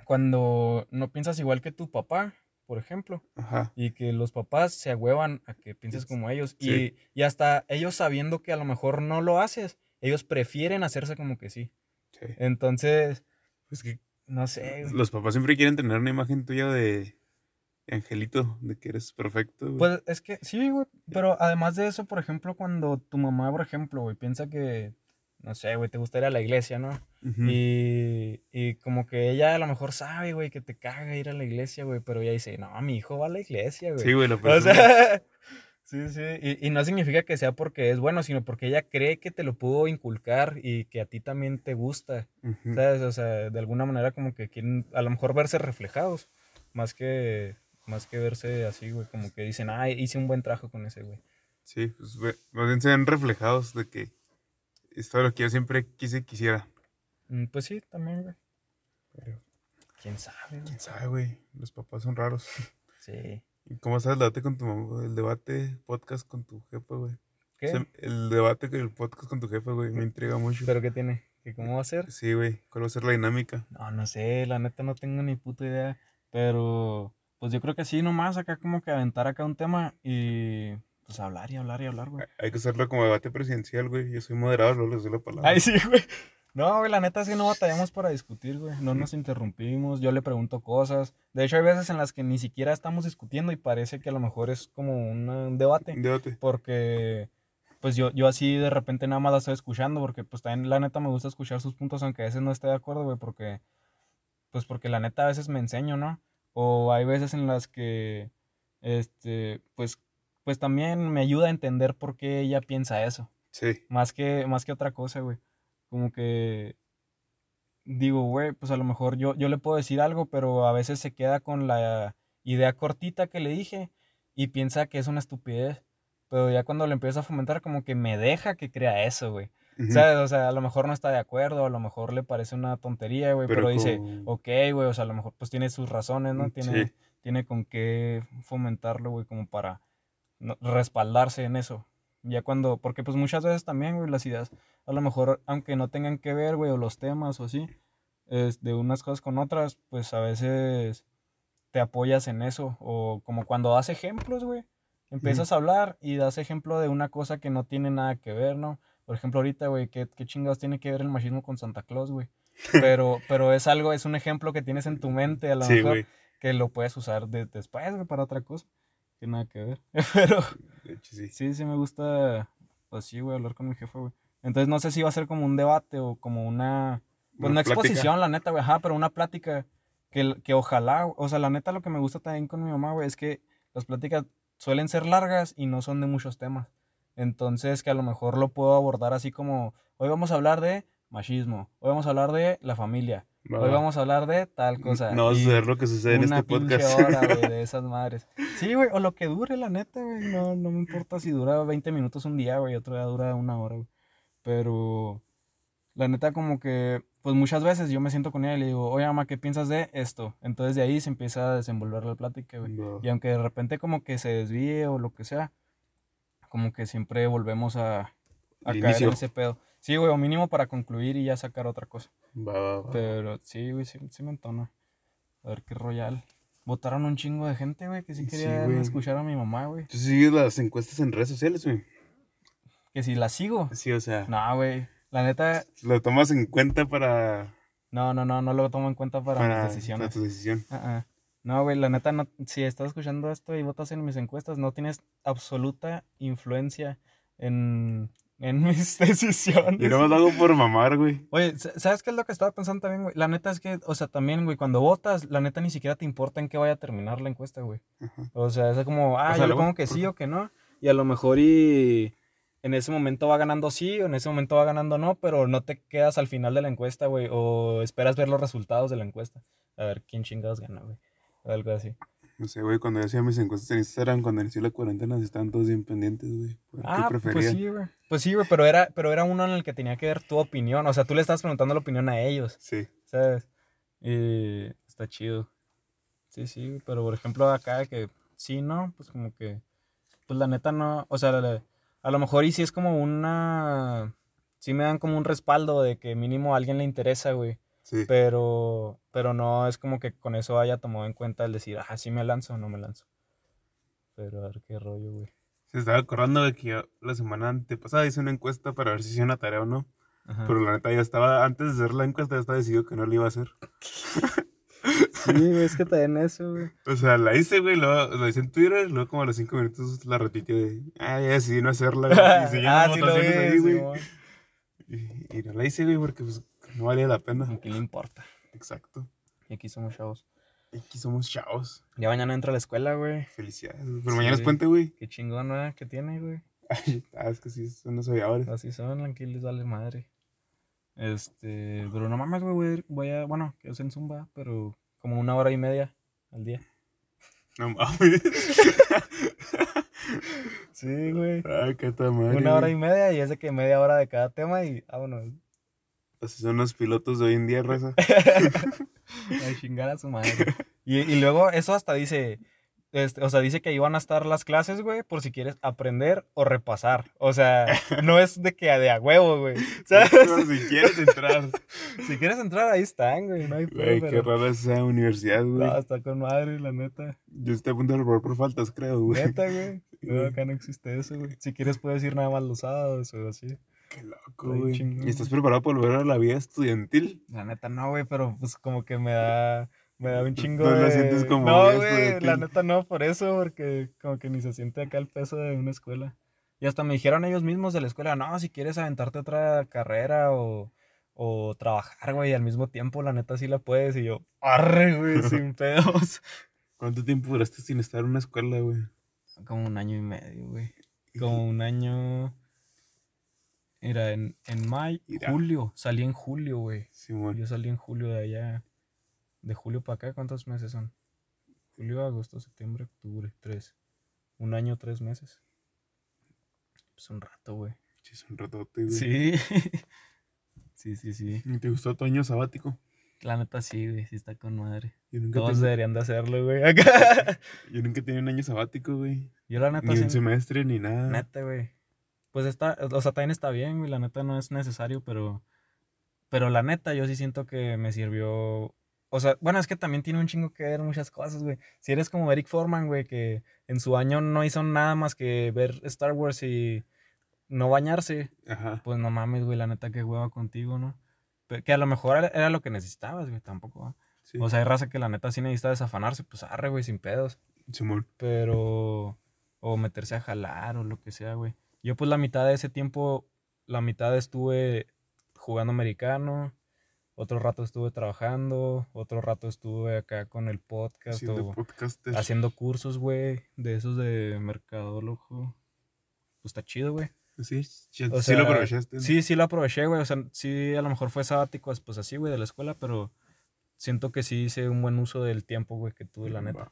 Speaker 2: cuando no piensas igual que tu papá, por ejemplo,
Speaker 1: Ajá.
Speaker 2: y que los papás se agüevan a que pienses como ellos.
Speaker 1: Sí.
Speaker 2: Y, y hasta ellos sabiendo que a lo mejor no lo haces, ellos prefieren hacerse como que sí.
Speaker 1: Sí.
Speaker 2: Entonces,
Speaker 1: Es que
Speaker 2: no sé. güey.
Speaker 1: los papás siempre quieren tener una imagen tuya de angelito, de que eres perfecto. güey.
Speaker 2: Pues es que sí, güey. Pero además de eso, por ejemplo, cuando tu mamá, por ejemplo, güey, piensa que, no sé, güey, te gusta ir a la iglesia, ¿no? Y, y como que ella a lo mejor sabe, güey, que te caga ir a la iglesia, güey, pero ella dice, no, mi hijo va a la iglesia, güey.
Speaker 1: Sí, güey, la
Speaker 2: O sea, sí, sí. Y, y no significa que sea porque es bueno, sino porque ella cree que te lo pudo inculcar y que a ti también te gusta.
Speaker 1: Ujú.
Speaker 2: ¿Sabes? O sea, de alguna manera como que quieren a lo mejor verse reflejados, más que, más que verse así, güey, como que dicen, ah, hice un buen trabajo con ese, güey.
Speaker 1: Sí, pues ve- más bien se ven reflejados de que es todo lo que yo siempre quise y quisiera.
Speaker 2: Mm, Pues sí, también, güey.
Speaker 1: Pero
Speaker 2: ¿Quién sabe, güey?
Speaker 1: quién sabe, güey. Los papás son raros.
Speaker 2: Sí.
Speaker 1: ¿Y cómo estás el debate con tu mamá? El debate podcast con tu jefa, güey.
Speaker 2: ¿Qué?
Speaker 1: El debate con el podcast con tu jefa, güey, me intriga mucho.
Speaker 2: ¿Pero qué tiene? ¿Que cómo va a ser?
Speaker 1: Sí, güey. ¿Cuál va a ser la dinámica?
Speaker 2: No, no sé, la neta no tengo ni puta idea. Pero, pues yo creo que sí, nomás acá como que aventar acá un tema y pues hablar y hablar y hablar, güey.
Speaker 1: Hay que hacerlo como debate presidencial, güey. Yo soy moderador, luego les doy la palabra.
Speaker 2: Ay, sí, güey. No, güey, la neta sí no batallamos para discutir, güey. No nos interrumpimos, yo le pregunto cosas. De hecho, hay veces en las que ni siquiera estamos discutiendo y parece que a lo mejor es como un, un debate.
Speaker 1: Debate.
Speaker 2: Porque, pues yo, yo así de repente nada más la estoy escuchando, porque pues también la neta me gusta escuchar sus puntos, aunque a veces no esté de acuerdo, güey, porque, pues porque la neta a veces me enseño, ¿no? O hay veces en las que, este, pues, pues también me ayuda a entender por qué ella piensa eso.
Speaker 1: Sí.
Speaker 2: Más que, más que otra cosa, güey. Como que digo, güey, pues a lo mejor yo, yo le puedo decir algo, pero a veces se queda con la idea cortita que le dije y piensa que es una estupidez. Pero ya cuando le empiezo a fomentar, como que me deja que crea eso, güey. ¿Sabes? O sea, a lo mejor no está de acuerdo, a lo mejor le parece una tontería, güey, pero, dice, ok, güey, o sea, a lo mejor pues tiene sus razones, ¿no? Tiene, tiene con qué fomentarlo, güey, como para respaldarse en eso. Ya cuando, porque pues muchas veces también, güey, las ideas, a lo mejor, aunque no tengan que ver, güey, o los temas o así, es de unas cosas con otras, pues a veces te apoyas en eso. O como cuando das ejemplos, güey, empiezas a hablar y das ejemplo de una cosa que no tiene nada que ver, ¿no? Por ejemplo, ahorita, güey, ¿qué, ¿qué, chingados tiene que ver el machismo con Santa Claus, güey? Pero, pero es algo, es un ejemplo que tienes en tu mente, a lo mejor, que lo puedes usar después, güey, para otra cosa. Que nada que ver. Pero, sí. sí, sí me gusta así, güey, hablar con mi jefe, güey. Entonces no sé si va a ser como un debate o como una, pues, una, exposición, la neta, güey, ajá, pero una plática que, que ojalá, o sea, la neta lo que me gusta también con mi mamá, güey, es que las pláticas suelen ser largas y no son de muchos temas. Entonces, que a lo mejor lo puedo abordar así como, hoy vamos a hablar de machismo, hoy vamos a hablar de la familia, hoy vamos a hablar de tal cosa.
Speaker 1: No vas a ver lo que sucede en este podcast.
Speaker 2: Hora, güey, de esas madres. Sí, güey, o lo que dure, la neta, güey, no, no me importa si dura 20 minutos un día, güey, otro día dura una hora, güey. Pero, la neta, como que pues muchas veces yo me siento con ella y le digo, oye mamá, ¿qué piensas de esto? Entonces de ahí se empieza a desenvolver la plática, güey. Y aunque de repente como que se desvíe o lo que sea, como que siempre volvemos a, a caer en ese pedo. Sí, güey, o mínimo para concluir y ya sacar otra cosa. Va, va, Pero sí, güey, sí, me entona. A ver qué royal. Votaron un chingo de gente, güey, que sí querían escuchar a mi mamá, güey.
Speaker 1: ¿Tú sigues las encuestas en redes sociales, güey?
Speaker 2: Que si las sigo.
Speaker 1: Sí, o sea.
Speaker 2: No, güey. La neta.
Speaker 1: ¿Lo tomas en cuenta para.?
Speaker 2: No, no, no, no lo tomo en cuenta para, mis decisiones.
Speaker 1: Para tu decisión.
Speaker 2: No, güey, la neta, no, si estás escuchando esto y votas en mis encuestas, no tienes absoluta influencia en, en mis decisiones.
Speaker 1: Y no lo hago por mamar, güey.
Speaker 2: Oye, ¿sabes qué es lo que estaba pensando también, güey? La neta es que, o sea, también, güey, cuando votas, la neta ni siquiera te importa en qué vaya a terminar la encuesta, güey. O sea, es como, ah, yo le pongo que sí o que no. Y a lo mejor y en ese momento va ganando sí o en ese momento va ganando no, pero no te quedas al final de la encuesta, güey, o esperas ver los resultados de la encuesta. A ver quién chingados gana, güey. Algo así.
Speaker 1: No sé, güey, cuando yo hacía mis encuestas en Instagram, cuando inició la cuarentena, estaban todos bien pendientes, güey.
Speaker 2: Ah, pues sí, güey. Pues sí, güey, pero era, pero era uno en el que tenía que ver tu opinión. O sea, tú le estás preguntando la opinión a ellos. Sí. ¿Sabes? Y está chido. Sí, sí, pero por ejemplo acá que sí, ¿no? Pues como que, pues la neta no, o sea, la, a lo mejor y si es como una... Sí me dan como un respaldo de que mínimo a alguien le interesa, güey. Sí. Pero, pero no es como que con eso haya tomado en cuenta el decir, ah, sí me lanzo o no me lanzo. Pero a ver qué rollo, güey.
Speaker 1: Se estaba acordando de que yo la semana antepasada hice una encuesta para ver si hacía una tarea o no. Pero la neta ya estaba, antes de hacer la encuesta ya estaba decidido que no la iba a hacer.
Speaker 2: Sí, güey, es que en eso, güey. O
Speaker 1: sea, la hice, güey, lo, lo hice en Twitter, luego como a los cinco minutos la repitió de, ah, ya decidí no hacerla. Y se ah, sí lo ahí, güey. y, y, no la hice, güey, porque pues no valía la pena.
Speaker 2: ¿A quién le importa?
Speaker 1: Exacto.
Speaker 2: Y aquí somos chavos.
Speaker 1: Y aquí somos chavos.
Speaker 2: Ya mañana entra a la escuela, güey.
Speaker 1: Felicidades. Pero mañana es puente, güey.
Speaker 2: Qué chingón, ¿no? ¿Qué tiene, güey?
Speaker 1: ah, es que sí, son los aviadores.
Speaker 2: Así son, aquí les vale madre. Este, pero no mames, güey, voy a, bueno, que es en Zumba, pero como una hora y media al día.
Speaker 1: No mames.
Speaker 2: sí, güey.
Speaker 1: Ay, qué tamaño.
Speaker 2: Una hora y media y es de que media hora de cada tema y vámonos.
Speaker 1: Así son los pilotos de hoy en día, Rosa.
Speaker 2: a chingar a su madre. Y, y luego eso hasta dice, este, o sea, dice que ahí van a estar las clases, güey, por si quieres aprender o repasar. O sea, no es de que de a huevo, güey. ¿Sabes?
Speaker 1: si quieres entrar.
Speaker 2: si quieres entrar, ahí están, güey. No hay
Speaker 1: Güey, qué rara es esa universidad, güey.
Speaker 2: No, está con madre, la neta.
Speaker 1: Yo estoy a punto de reprobar por faltas, creo, güey.
Speaker 2: Neta, güey. No, acá no existe eso, güey. Si quieres, puedes ir nada más los sábados o así.
Speaker 1: Qué loco, güey. ¿Y estás preparado para volver a la vida estudiantil?
Speaker 2: La neta, no, güey, pero pues como que me da me da un chingo no, de... No sientes como... No, güey, la neta no, por eso, porque como que ni se siente acá el peso de una escuela. Y hasta me dijeron ellos mismos de la escuela, no, si quieres aventarte otra carrera o, o trabajar, güey, al mismo tiempo, la neta sí la puedes. Y yo, arre, güey, sin pedos.
Speaker 1: ¿Cuánto tiempo duraste sin estar en una escuela, güey?
Speaker 2: Como un año y medio, güey. Como un año... Mira, en, en mayo, julio, salí en julio, güey. Yo salí en julio de allá. De julio para acá, ¿cuántos meses son? Julio, agosto, septiembre, octubre, tres. Un año, tres meses. Pues un rato, güey.
Speaker 1: Sí, es un ratote, güey.
Speaker 2: Sí. sí, sí, sí.
Speaker 1: ¿Y ¿Te gustó tu año sabático?
Speaker 2: La neta sí, güey, sí está con madre. Todos
Speaker 1: ten-
Speaker 2: deberían de hacerlo, güey. Acá.
Speaker 1: yo nunca tenía un año sabático, güey.
Speaker 2: Yo la neta
Speaker 1: Ni
Speaker 2: sí.
Speaker 1: un semestre, ni nada.
Speaker 2: Neta, güey. Pues está, o sea, también está bien, güey. La neta no es necesario, pero. Pero la neta, yo sí siento que me sirvió. O sea, bueno, es que también tiene un chingo que ver muchas cosas, güey. Si eres como Eric Foreman, güey, que en su año no hizo nada más que ver Star Wars y no bañarse,
Speaker 1: Ajá.
Speaker 2: pues no mames, güey, la neta que hueva contigo, ¿no? Que a lo mejor era- lo que necesitabas, güey, tampoco. ¿va?
Speaker 1: Sí.
Speaker 2: O sea, hay raza que la neta sí necesita desafanarse, pues arre, güey, sin pedos.
Speaker 1: Simón.
Speaker 2: Pero. O meterse a jalar o lo que sea, güey. Yo, pues, la mitad de ese tiempo, la mitad estuve jugando americano. Otro rato estuve trabajando. Otro rato estuve acá con el podcast
Speaker 1: Haciendo
Speaker 2: o haciendo cursos, güey. De esos de mercadólogo. Pues está chido, güey.
Speaker 1: Sí, sí,
Speaker 2: O
Speaker 1: sí lo
Speaker 2: sea,
Speaker 1: aprovechaste. ¿no?
Speaker 2: Sí, sí lo aproveché, güey. O sea, sí, a lo mejor fue sabático, pues así, güey, de la escuela, pero siento que sí hice un buen uso del tiempo, güey, que tuve, la neta.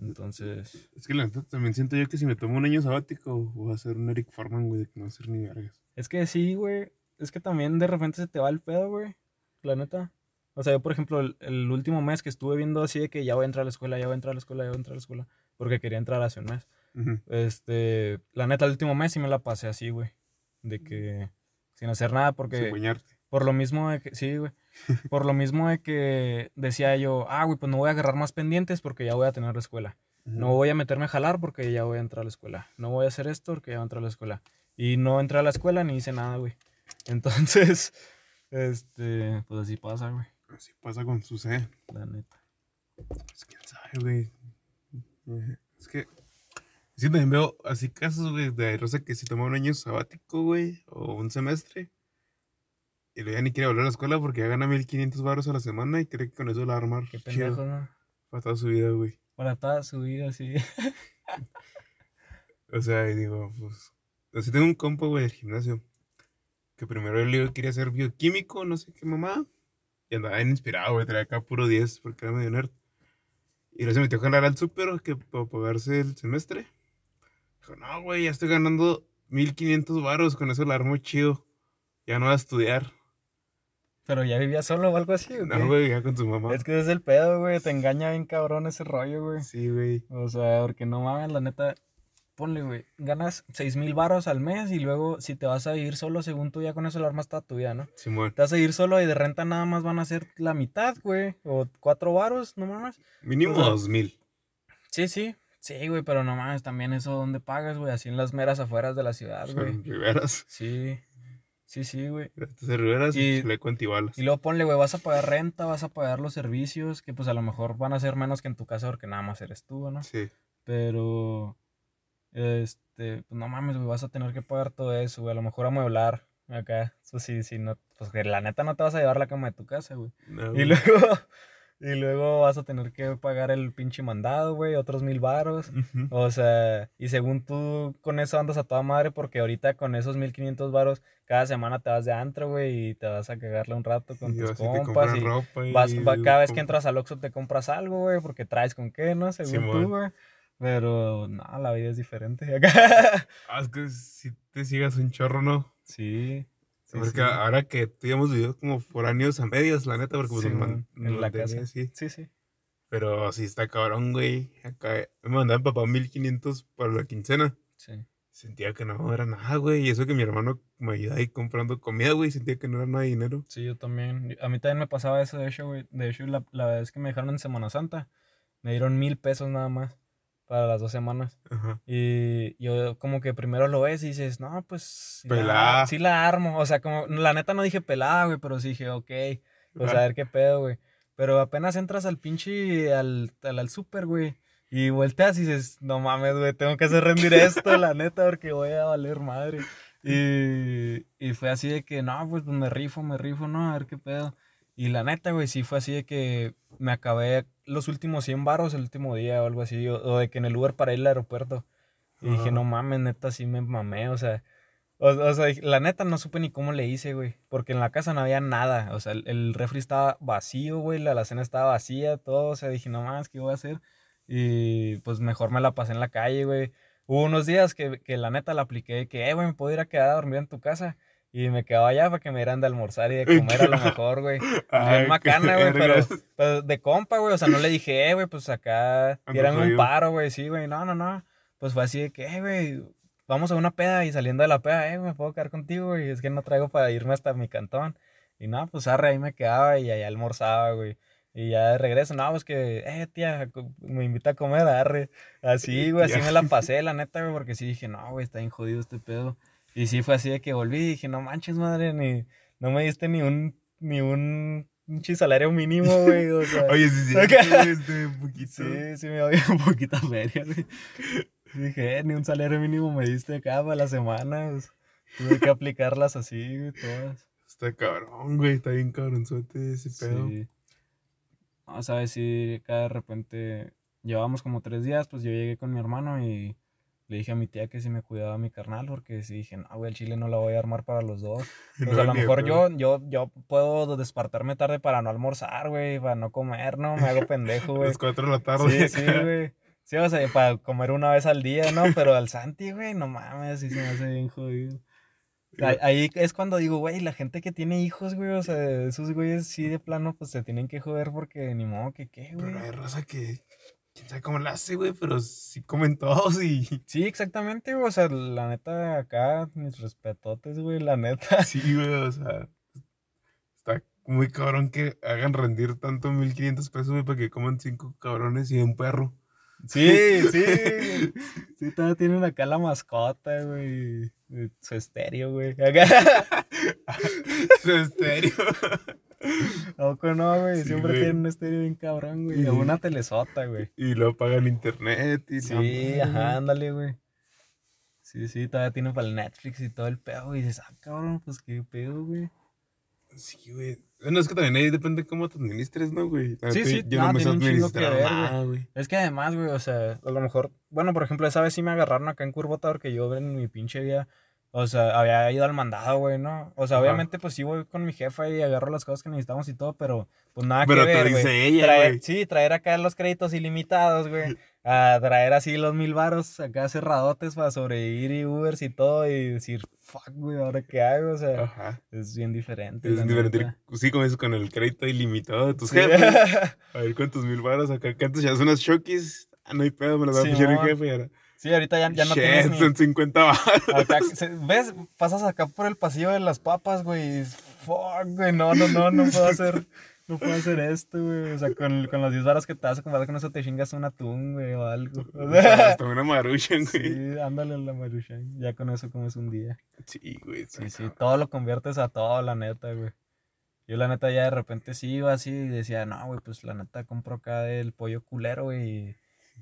Speaker 2: Entonces,
Speaker 1: Es que la neta también siento yo que si me tomo un año sabático voy a ser un Eric Forman, güey, de que no va a ser ni vergas.
Speaker 2: es que sí, güey. Es que también de repente se te va el pedo, güey. La neta. O sea, yo, por ejemplo, el, el último mes que estuve viendo así de que ya voy a entrar a la escuela, ya voy a entrar a la escuela, ya voy a entrar a la escuela, porque quería entrar hace un mes. Este, la neta, el último mes sí me la pasé así, güey. De que sin hacer nada, porque.
Speaker 1: Sin bañarte.
Speaker 2: Por lo mismo de que, sí, güey. Por lo mismo de que decía yo, ah, güey, pues no voy a agarrar más pendientes porque ya voy a tener la escuela. No voy a meterme a jalar porque ya voy a entrar a la escuela. No voy a hacer esto porque ya voy a entrar a la escuela. Y no entré a la escuela ni hice nada, güey. Entonces, este, pues así pasa, güey.
Speaker 1: Así pasa con su C.
Speaker 2: La neta.
Speaker 1: Pues quién sabe, güey. Eh, Es que. Que también veo así casos, güey, de Rosa que se toma un año sabático, güey, o un semestre. Y luego ya ni quiere volver a la escuela porque ya gana 1500 baros a la semana y cree que con eso la va a armar.
Speaker 2: Qué pendejo, ¿no?
Speaker 1: Para toda su vida, güey.
Speaker 2: Para toda su vida, sí.
Speaker 1: O sea, y digo, pues. Así tengo un compa, güey, del gimnasio. Que primero él quería ser bioquímico, no sé qué mamá. Y andaba bien inspirado, güey, traía acá puro 10 porque era medio nerd. Y luego se metió a jalar al súper que para pagarse el semestre. Dijo, no, güey, ya estoy ganando 1500 varos, con eso la armo chido. Ya no voy a estudiar.
Speaker 2: Pero ya vivía solo o algo así, ¿o qué?
Speaker 1: No, güey, ya con su mamá.
Speaker 2: Es que ese es el pedo, güey. Te engaña bien cabrón ese rollo, güey.
Speaker 1: Sí, güey.
Speaker 2: O sea, porque no mames, la neta, ponle, güey, ganas seis mil baros al mes y luego si te vas a vivir solo, según tú ya con eso lo armas toda tu vida, ¿no?
Speaker 1: Simón.
Speaker 2: Te vas a ir solo y de renta nada más van a ser la mitad, güey, o cuatro varos, no mames.
Speaker 1: Mínimo
Speaker 2: Ajá.
Speaker 1: 2000.
Speaker 2: Sí, sí, sí, güey, pero no mames, también eso ¿dónde pagas, güey? Así en las meras afueras de la ciudad, güey. Sí, sí, sí, güey.
Speaker 1: Estas de riberas
Speaker 2: Y-
Speaker 1: y le cuento antibalas.
Speaker 2: Y luego ponle, güey, vas a pagar renta, vas a pagar los servicios, que pues a lo mejor van a ser menos que en tu casa porque nada más eres tú, ¿no?
Speaker 1: Sí.
Speaker 2: Pero, este, pues no mames, güey, vas a tener que pagar todo eso, güey. A lo mejor amueblar acá. Eso sí, sí, no, pues que la neta no te vas a llevar la cama de tu casa, güey.
Speaker 1: No,
Speaker 2: Y luego, y luego vas a tener que pagar el pinche mandado, güey, otros mil varos. O sea, y según tú con eso andas a toda madre porque ahorita con esos 1500 varos cada semana te vas de antro, güey, y te vas a cagarle un rato con
Speaker 1: Y
Speaker 2: tus compas y
Speaker 1: ropa y
Speaker 2: vas, va- cada vez que entras al Oxxo te compras algo, güey, porque traes con qué, ¿no? Según
Speaker 1: Simón.
Speaker 2: tú, güey. Pero, no, la vida es diferente acá.
Speaker 1: Ah, es que si te sigas un chorro, ¿no?
Speaker 2: sí. Sí,
Speaker 1: porque
Speaker 2: sí.
Speaker 1: ahora que tú y hemos vivido como foráneos a medias, la neta, porque pues nos
Speaker 2: Simón,
Speaker 1: man- nos
Speaker 2: en la casa.
Speaker 1: así.
Speaker 2: Sí, sí.
Speaker 1: Pero sí está cabrón, güey. Acá me mandaba papá 1500 para la quincena.
Speaker 2: Sí.
Speaker 1: Sentía que no era nada, güey. Y eso que mi hermano me ayudaba ahí comprando comida, güey. Sentía que no era nada de dinero.
Speaker 2: Sí, yo también. A mí también me pasaba eso, de hecho, güey. De hecho, la, la vez que me dejaron en Semana Santa, me dieron mil pesos nada más para las dos semanas.
Speaker 1: Ajá.
Speaker 2: Y yo como que primero lo ves y dices, no, pues...
Speaker 1: Pelada.
Speaker 2: Sí la armo. O sea, como, la neta no dije pelada, güey, pero sí dije, ok. Pues a
Speaker 1: Ajá.
Speaker 2: ver qué pedo, güey. Pero apenas entras al pinche, al, al, al súper, güey. Y volteas y dices, no mames, güey, tengo que hacer rendir esto, la neta, porque voy a valer madre. Y, y fue así de que, no, pues, pues me rifo, me rifo, ¿no? A ver qué pedo. Y la neta, güey, sí fue así de que me acabé los últimos 100 baros el último día o algo así. O, o de que en el Uber para ir al aeropuerto. Y dije, no mames, neta, sí me mamé, o sea. O, sea, la neta no supe ni cómo le hice, güey. Porque en la casa no había nada. O sea, el, refri estaba vacío, güey. La cena estaba vacía, todo. O sea, dije, no más, ¿qué voy a hacer? Y pues mejor me la pasé en la calle, güey. Hubo unos días que, que la neta la apliqué, que, eh, güey, me puedo ir a quedar a dormir en tu casa. Y me quedaba allá para que me dieran de almorzar y de comer a lo mejor, güey. Bien macana, güey, pero, de compa, güey. O sea, no le dije, eh, güey, pues acá tiran un paro, güey. Sí, güey, no, no, no. Pues fue así de que, eh, güey, vamos a una peda y saliendo de la peda, eh, me puedo quedar contigo, güey. Es que no traigo para irme hasta mi cantón. Y no, pues arre, ahí me quedaba y allá almorzaba, güey. Y ya de regreso, no, pues que, eh, tía, me invita a comer, arre. Así, güey, así me la pasé, la neta, güey, porque sí dije, no, güey, está bien jodido este pedo. Y sí fue así de que volví y dije, no manches, madre, ni, no me diste ni un, ni un, un salario mínimo, güey. O sea,
Speaker 1: Oye, sí, sí, este, un poquito.
Speaker 2: Sí, sí me doy un poquito feria, güey. Dije, eh, ni un salario mínimo me diste acá para las semanas. Tuve que aplicarlas así, güey, todas.
Speaker 1: Está cabrón, güey, está bien cabronzote ese pedo. Sí.
Speaker 2: No, sabes, sí, cada de repente llevábamos como tres días, pues yo llegué con mi hermano y le dije a mi tía que si me cuidaba mi carnal, porque si dije, no, güey, el chile no la voy a armar para los dos. Pues a lo mejor yo, yo, yo puedo despertarme tarde para no almorzar, güey, para no comer, ¿no? Me hago pendejo, güey.
Speaker 1: Las cuatro de la tarde.
Speaker 2: Sí, sí, güey. Sí, o sea, para comer una vez al día, ¿no? Pero al Santi, güey, no mames, sí se me hace bien jodido. Ahí es cuando digo, güey, la gente que tiene hijos, güey, o sea, esos güeyes sí de plano, pues se tienen que joder porque ni modo que qué, güey.
Speaker 1: Pero hay raza que, quién sabe cómo la hace, güey, pero sí comen todos y...
Speaker 2: Sí, exactamente, güey, o sea, la neta acá, mis respetotes, güey, la neta.
Speaker 1: Sí, güey, o sea, está muy cabrón que hagan rendir tanto 1500 pesos, güey, para que coman cinco cabrones y un perro.
Speaker 2: Sí, sí. Sí, todavía tienen acá la mascota, güey. Su estéreo, güey.
Speaker 1: Su estéreo.
Speaker 2: No, no, güey. Siempre tienen un estéreo bien cabrón, güey. Y una telesota, güey.
Speaker 1: Y lo pagan internet y
Speaker 2: Sí, ajá, ándale, güey. Sí, sí, todavía tienen para el Netflix y todo el pedo, güey. Y dices, ah, cabrón, pues qué pedo, güey.
Speaker 1: Sí, güey. Bueno, es que también ahí depende cómo te administres, ¿no, güey?
Speaker 2: Sí, sí, yo no, me sé administrar güey. Es que además, güey, o sea, a lo mejor, bueno, por ejemplo, esa vez sí me agarraron acá en Curvota porque yo en mi pinche vida, o sea, había ido al mandado, güey, ¿no? O sea, obviamente, pues sí voy con mi jefa y agarro las cosas que necesitamos y todo, pero pues nada que ver, Pero te dice ella, güey. Sí, traer acá los créditos ilimitados, güey. a traer así los mil varos acá cerradotes para sobrevivir y Ubers y todo y decir, fuck, güey, ¿ahora qué hago? O sea, es bien diferente.
Speaker 1: Es diferente. Sí, como eso con el crédito ilimitado de tus jefes. A ver cuántos mil varos acá. Que antes ya son unas shockies. Ah, no hay pedo, me las va a pichar mi jefe y ahora.
Speaker 2: Sí, ahorita ya, ya no tienes
Speaker 1: ni... son 50 baros.
Speaker 2: ¿Ves? Pasas acá por el pasillo de las papas, güey. Fuck, güey, no, no, no, no puedo hacer no puedo hacer esto, güey. O sea, con, con los 10 varas que te vas a comprar con eso te chingas un atún, güey, o algo. O
Speaker 1: sea, hasta una maruchan, güey.
Speaker 2: Sí, ándale la maruchan. Ya con eso comes un día.
Speaker 1: Sí, güey.
Speaker 2: Sí, sí, todo lo conviertes a todo, la neta, güey. Yo la neta ya de repente sí iba así y decía, no, güey, pues la neta compro acá el pollo culero, güey,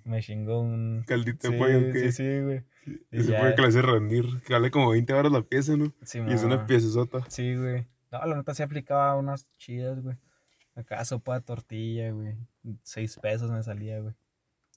Speaker 2: me chingo un...
Speaker 1: Caldito de pollo,
Speaker 2: ¿qué? Sí, sí, güey.
Speaker 1: ese pollo que le hace rendir, que vale como 20 horas la pieza, ¿no? Sí, Y es una pieza sota.
Speaker 2: Sí, güey. No, la neta sí aplicaba unas chidas, güey. Acá sopa de tortilla, güey. Seis pesos me salía, güey.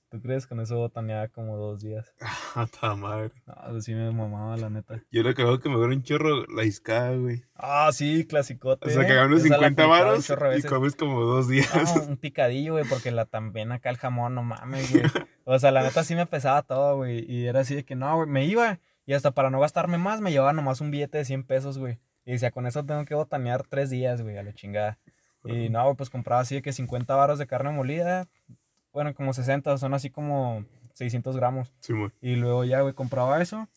Speaker 2: ¿Tú crees con eso botaneaba como dos días?
Speaker 1: Ah, madre.
Speaker 2: No, pues sí me mamaba, la neta.
Speaker 1: Yo lo que hago que me duele un chorro la iscada, güey.
Speaker 2: Ah, sí, clasicote.
Speaker 1: O sea, que unos 50 varos y comes como dos días.
Speaker 2: Ah, un picadillo, güey, porque la también acá el jamón, no mames, güey. O sea, la neta sí me pesaba todo, güey. Y era así de que no, güey, me iba. Y hasta para no gastarme más, me llevaba nomás un billete de 100 pesos, güey. Y decía, con eso tengo que botanear tres días, güey, a la chingada. Y no, pues compraba así de que 50 baros de carne molida. Bueno, como 60, son así como 600 gramos.
Speaker 1: Sí, güey.
Speaker 2: Y luego ya, güey, compraba eso.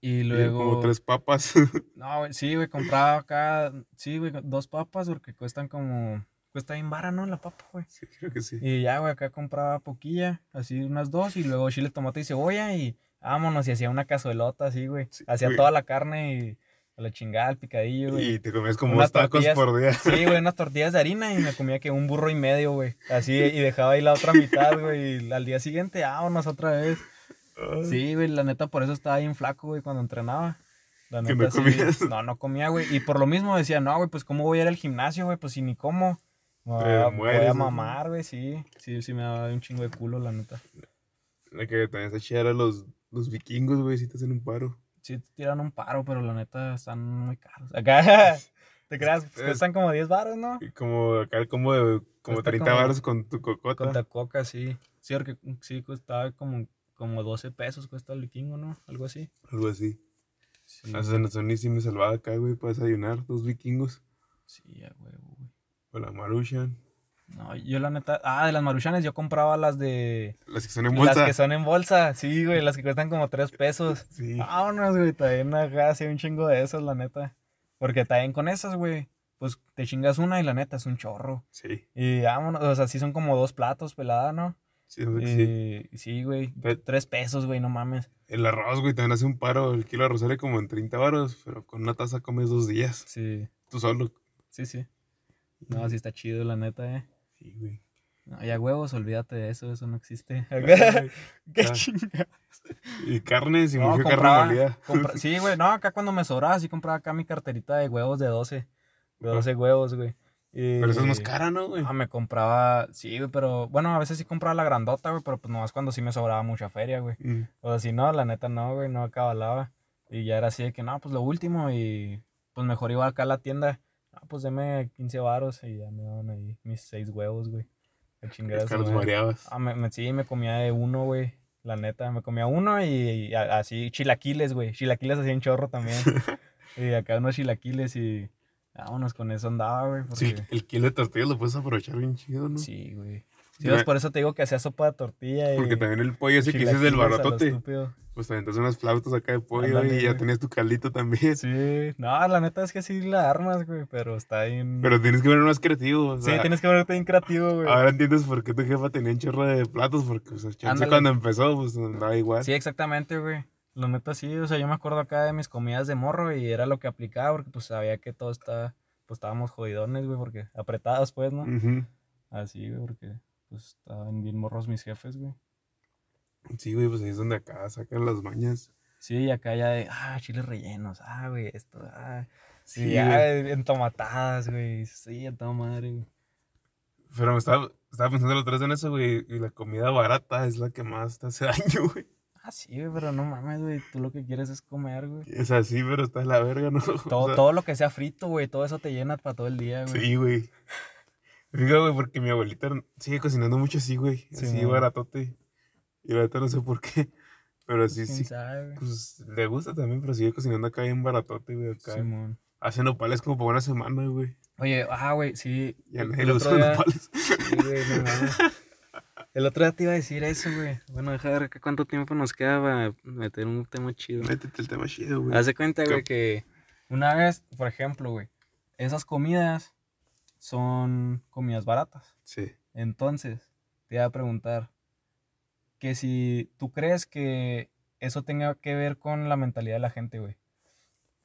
Speaker 2: Y luego.
Speaker 1: como tres papas.
Speaker 2: no, güey, sí, güey, compraba acá. Sí, güey, dos papas porque cuestan como. Cuesta bien vara, ¿no? La papa, güey.
Speaker 1: Sí, creo que sí.
Speaker 2: Y ya, güey, acá compraba poquilla, así unas dos, y luego chile, tomate y cebolla, y vámonos, y hacía una cazuelota así, güey. hacía toda la carne y a la chingada, el picadillo, güey.
Speaker 1: Y te comías como unos tacos por día.
Speaker 2: Sí, güey, unas tortillas de harina y me comía que un burro y medio, güey. Así, y dejaba ahí la otra mitad, güey. Y al día siguiente, vámonos otra vez. Sí, güey, la neta, por eso estaba bien flaco, güey, cuando entrenaba. La neta,
Speaker 1: no comías?
Speaker 2: no, no comía, güey. Y por lo mismo decía, no, güey, pues cómo voy a ir al gimnasio, güey, pues si ni como. voy a mamar, güey, sí. Sí, sí me daba un chingo de culo, la neta.
Speaker 1: La que también se chida los, los vikingos, güey, si te hacen un paro.
Speaker 2: Sí te tiran un paro, pero la neta están muy caros. Acá, te creas, pues, cuestan como 10 baros, ¿no?
Speaker 1: Y como acá como de como
Speaker 2: Cuesta
Speaker 1: 30
Speaker 2: como-
Speaker 1: baros con tu cocota.
Speaker 2: Con la coca, sí. Sí, porque sí costaba como, como 12 pesos, cuesta el vikingo, ¿no? Algo así.
Speaker 1: Algo así.
Speaker 2: Sí,
Speaker 1: O sea, me salvaba acá, güey, para desayunar. Dos vikingos.
Speaker 2: sí, a huevo, güey.
Speaker 1: O la Marushan.
Speaker 2: No, yo la neta. Ah, de las maruchanes yo compraba las de.
Speaker 1: Las que son en bolsa.
Speaker 2: Las que son en bolsa, sí, güey, las que cuestan como 3 pesos.
Speaker 1: Sí.
Speaker 2: Vámonos, güey, también acá hacía un chingo de esas, la neta. Porque también con esas, güey, pues te chingas una y la neta es un chorro.
Speaker 1: Sí.
Speaker 2: Y vámonos, o sea, sí son como dos platos pelada, ¿no?
Speaker 1: Sí, sí.
Speaker 2: Sí, güey, tres pesos, güey, no mames.
Speaker 1: El arroz, güey, también hace un paro. El kilo de arroz sale como en 30 baros, pero con una taza comes dos días.
Speaker 2: Sí,
Speaker 1: Tú solo.
Speaker 2: sí, sí. No, sí está chido, la neta, eh.
Speaker 1: Sí, güey.
Speaker 2: No, ya huevos, olvídate de eso, eso no existe. Qué chingada.
Speaker 1: Y carnes y
Speaker 2: No,
Speaker 1: carne
Speaker 2: compraba,
Speaker 1: molida.
Speaker 2: compra- sí, güey, no, acá cuando me sobraba, sí compraba acá mi carterita de huevos de 12. De 12 huevos, güey. Y-
Speaker 1: Pero eso es más cara, ¿no, güey?
Speaker 2: Ah, me compraba, sí, güey, pero bueno, a veces sí compraba la grandota, güey, pero pues nomás cuando sí me sobraba mucha feria, güey.
Speaker 1: Mm.
Speaker 2: O sea, si no, la neta no, güey, no acabalaba. Y ya era así de que, no, pues lo último y pues mejor iba acá a la tienda. No, pues deme 15 varos y ya me daban ahí mis 6 huevos, güey. A chingar
Speaker 1: los mareabas.
Speaker 2: Ah, me, me- sí, me comía de uno, güey. La neta, me comía uno y, así chilaquiles, güey. Chilaquiles hacían chorro también. y acá unos chilaquiles y vámonos con eso andaba, güey.
Speaker 1: Sí, el kilo de tortillas lo puedes aprovechar bien chido, ¿no?
Speaker 2: Sí, güey. Sí, pues, por eso te digo que hacía sopa de tortilla y
Speaker 1: Porque también el pollo ese que dices del baratote, pues también te hacen unas flautas acá de pollo
Speaker 2: Ándale,
Speaker 1: y ya tenías tu caldito también.
Speaker 2: Sí, no, la neta es que sí la armas, güey, pero está bien.
Speaker 1: Pero tienes que ver más creativo. O
Speaker 2: sí, tienes que verte bien creativo, güey.
Speaker 1: Ahora entiendes por qué tu jefa tenía un chorro de platos, porque o sea, chance cuando empezó, pues andaba igual.
Speaker 2: Sí, exactamente, güey. Lo neta sí, o sea, yo me acuerdo acá de mis comidas de morro y era lo que aplicaba porque pues sabía que todo está, pues estábamos jodidones, güey, porque apretados, pues, ¿no? Así, güey, porque pues estaban bien morros mis jefes, güey.
Speaker 1: Sí, güey, pues ahí es donde acá sacan las mañas.
Speaker 2: Sí, y acá ya de, ah, chiles rellenos, ah, güey, esto, ah. Sí,
Speaker 1: Sí, güey.
Speaker 2: entomatadas, güey. Sí, a toda madre, güey.
Speaker 1: Pero me estaba, estaba pensando otra vez en eso, güey, y la comida barata es la que más te hace daño, güey.
Speaker 2: Ah, sí, güey, pero no mames, güey. Tú lo que quieres es comer, güey.
Speaker 1: Es así, pero está de la verga, ¿no?
Speaker 2: Todo,
Speaker 1: O sea,
Speaker 2: todo lo que sea frito, güey, todo eso te llena para todo el día, güey.
Speaker 1: Sí, güey. Fíjate, güey, porque mi abuelita sigue cocinando mucho así, güey.
Speaker 2: Sí,
Speaker 1: Así baratote. Y ahorita no sé por qué. Pero sí,
Speaker 2: ¿Quién
Speaker 1: sí.
Speaker 2: sabe?
Speaker 1: Pues le gusta también, pero sigue cocinando acá bien baratote, güey. Acá. Hace nopales como por una semana, güey.
Speaker 2: Oye, ah, güey, sí.
Speaker 1: Ya
Speaker 2: el-
Speaker 1: nadie le gustan los
Speaker 2: día-
Speaker 1: nopales.
Speaker 2: Sí, güey, no. El otro día te iba a decir eso, güey. Bueno, deja ver cuánto tiempo nos queda para meter un tema chido.
Speaker 1: Métete el tema chido, güey.
Speaker 2: Haz de cuenta, güey, que una vez, por ejemplo, güey, esas comidas son comidas baratas.
Speaker 1: Sí.
Speaker 2: Entonces, te iba a preguntar que si tú crees que eso tenga que ver con la mentalidad de la gente, güey.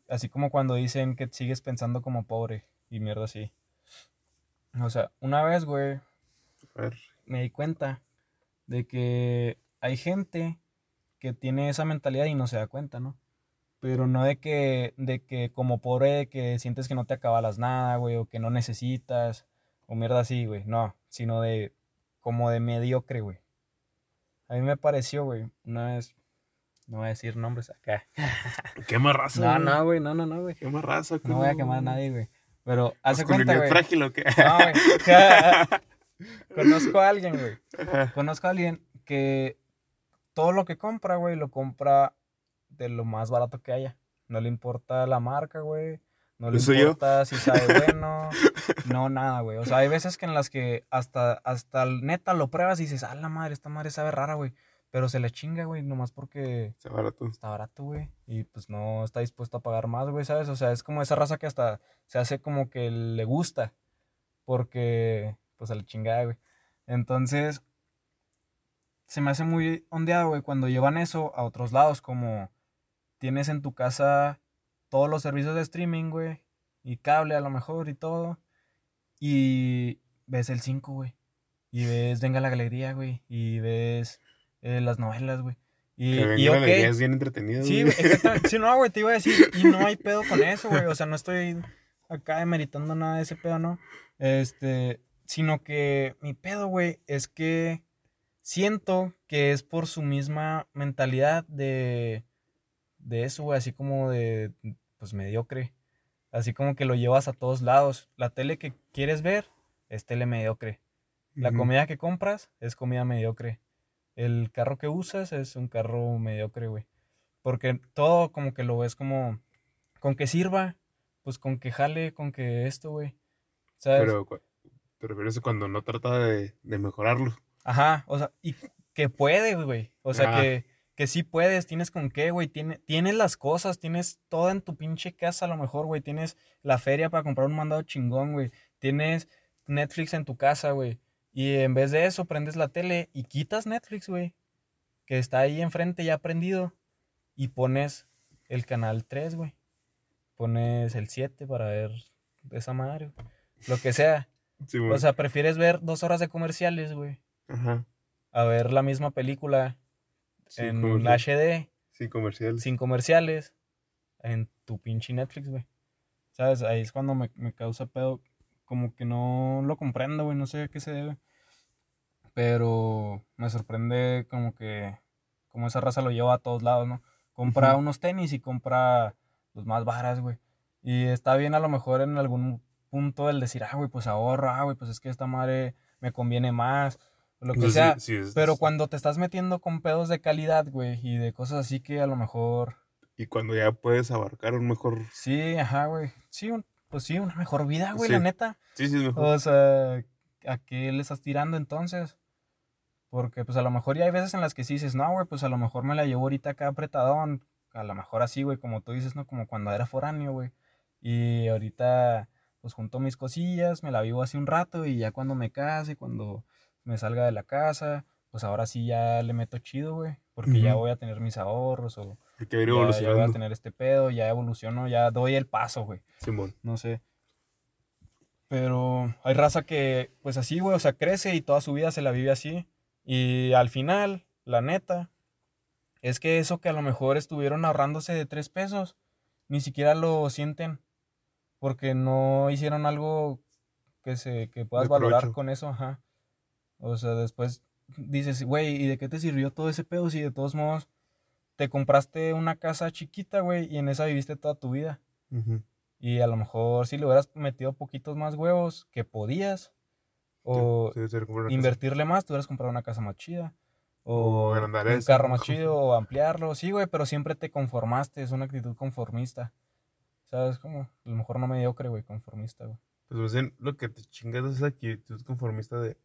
Speaker 2: Así como cuando dicen que sigues pensando como pobre y mierda así. O sea, una vez, güey, me di cuenta de que hay gente que tiene esa mentalidad y no se da cuenta, ¿no? Pero no de que, de que como pobre, de que sientes que no te acabalas nada, güey, o que no necesitas, o mierda así, güey. No, sino de como de mediocre, güey. A mí me pareció, güey, una vez, no voy a decir nombres acá.
Speaker 1: ¿Qué más raza?
Speaker 2: No,
Speaker 1: güey?
Speaker 2: no, güey, no, no, no, güey.
Speaker 1: ¿Qué más raza?
Speaker 2: No voy a quemar a nadie, güey. Pero hace
Speaker 1: ¿Con
Speaker 2: cuenta, güey.
Speaker 1: frágil o qué?
Speaker 2: No, güey. Conozco a alguien, güey. Conozco a alguien que todo lo que compra, güey, lo compra de lo más barato que haya. No le importa la marca, güey. No le importa si sabe bueno. No, nada, güey. O sea, hay veces que en las que hasta, hasta el neta lo pruebas y dices, ah, la madre, esta madre sabe rara, güey. Pero se le chinga, güey, nomás porque
Speaker 1: Está barato.
Speaker 2: está barato, güey. Y pues no está dispuesto a pagar más, güey, ¿sabes? O sea, es como esa raza que hasta se hace como que le gusta. Porque, pues a la chingada, güey. Entonces, se me hace muy ondeado, güey, cuando llevan eso a otros lados, como tienes en tu casa todos los servicios de streaming, güey, y cable a lo mejor y todo, y ves el 5, güey, y ves Venga la Galería, güey, y ves eh, las novelas, güey. Y,
Speaker 1: Que
Speaker 2: y
Speaker 1: es bien entretenido.
Speaker 2: Sí,
Speaker 1: güey,
Speaker 2: exactamente. Sí, no, güey, te iba a decir, y no hay pedo con eso, güey. O sea, no estoy acá demeritando nada de ese pedo, ¿no? Este, sino que mi pedo, güey, es que siento que es por su misma mentalidad de, de eso, güey, así como de, pues mediocre. Así como que lo llevas a todos lados. La tele que quieres ver es tele mediocre. La comida que compras es comida mediocre. El carro que usas es un carro mediocre, güey. Porque todo como que lo ves como, con que sirva, pues con que jale, con que esto, güey. ¿Sabes?
Speaker 1: Pero te refieres a cuando no trata de, de mejorarlo.
Speaker 2: Ajá, o sea, y que puedes, güey. O sea,
Speaker 1: Ah.
Speaker 2: que, que sí puedes, tienes con qué, güey. Tiene, tienes las cosas, tienes todo en tu pinche casa a lo mejor, güey. Tienes la feria para comprar un mandado chingón, güey. Tienes Netflix en tu casa, güey. Y en vez de eso, prendes la tele y quitas Netflix, güey. Que está ahí enfrente ya prendido. Y pones el canal 3, güey. Pones el 7 para ver esa madre, güey. Lo que sea.
Speaker 1: Sí,
Speaker 2: O sea, prefieres ver dos horas de comerciales, güey
Speaker 1: Ajá.
Speaker 2: a ver la misma película En
Speaker 1: comercial.
Speaker 2: HD,
Speaker 1: Sí, comercial.
Speaker 2: sin comerciales, en tu pinche Netflix, güey. ¿Sabes? Ahí es cuando me, me causa pedo. Como que no lo comprendo, güey. No sé a qué se debe. Pero me sorprende como que... Como esa raza lo lleva a todos lados, ¿no? Compra unos tenis y compra los más varas, güey. Y está bien a lo mejor en algún punto el decir, ah, güey, pues ahorro, ah, güey, pues es que esta madre me conviene más. Lo que
Speaker 1: O sea,
Speaker 2: sea.
Speaker 1: sí- sí es-
Speaker 2: Pero cuando te estás metiendo con pedos de calidad, güey, y de cosas así que a lo mejor.
Speaker 1: Y cuando ya puedes abarcar un mejor...
Speaker 2: Sí, ajá, güey. Sí, un- pues sí, una mejor vida, güey, la neta.
Speaker 1: Sí, sí, es mejor.
Speaker 2: O sea, ¿a qué le estás tirando entonces? Porque pues a lo mejor ya hay veces en las que sí dices, no, güey, pues a lo mejor me la llevo ahorita acá apretadón. A lo mejor así, güey, como tú dices, ¿no? Como cuando era foráneo, güey. Y ahorita, pues junto mis cosillas, me la vivo así un rato y ya cuando me case, cuando me salga de la casa, pues ahora sí ya le meto chido, güey. Porque ya voy a tener mis ahorros o
Speaker 1: Hay que ir
Speaker 2: ya, ya voy a tener este pedo, ya evoluciono, ya doy el paso, güey
Speaker 1: Simón.
Speaker 2: no sé. Pero hay raza que, pues así, güey, o sea, crece y toda su vida se la vive así. Y al final, la neta, es que eso que a lo mejor estuvieron ahorrándose de tres pesos, ni siquiera lo sienten. Porque no hicieron algo que se que puedas valorar con eso, ajá. O sea, después dices, güey, ¿y de qué te sirvió todo ese pedo si de todos modos te compraste una casa chiquita, güey, y en esa viviste toda tu vida? Y a lo mejor si le hubieras metido poquitos más huevos que podías, o
Speaker 1: Sí, sí, casa.
Speaker 2: invertirle más, te hubieras comprado una casa más chida,
Speaker 1: O
Speaker 2: o
Speaker 1: agrandar
Speaker 2: un
Speaker 1: eso,
Speaker 2: carro más chido, o ampliarlo. Sí, güey, pero siempre te conformaste, es una actitud conformista. ¿Sabes cómo? A lo mejor no mediocre, güey, conformista, güey.
Speaker 1: Pues lo que te chingas es la actitud conformista de,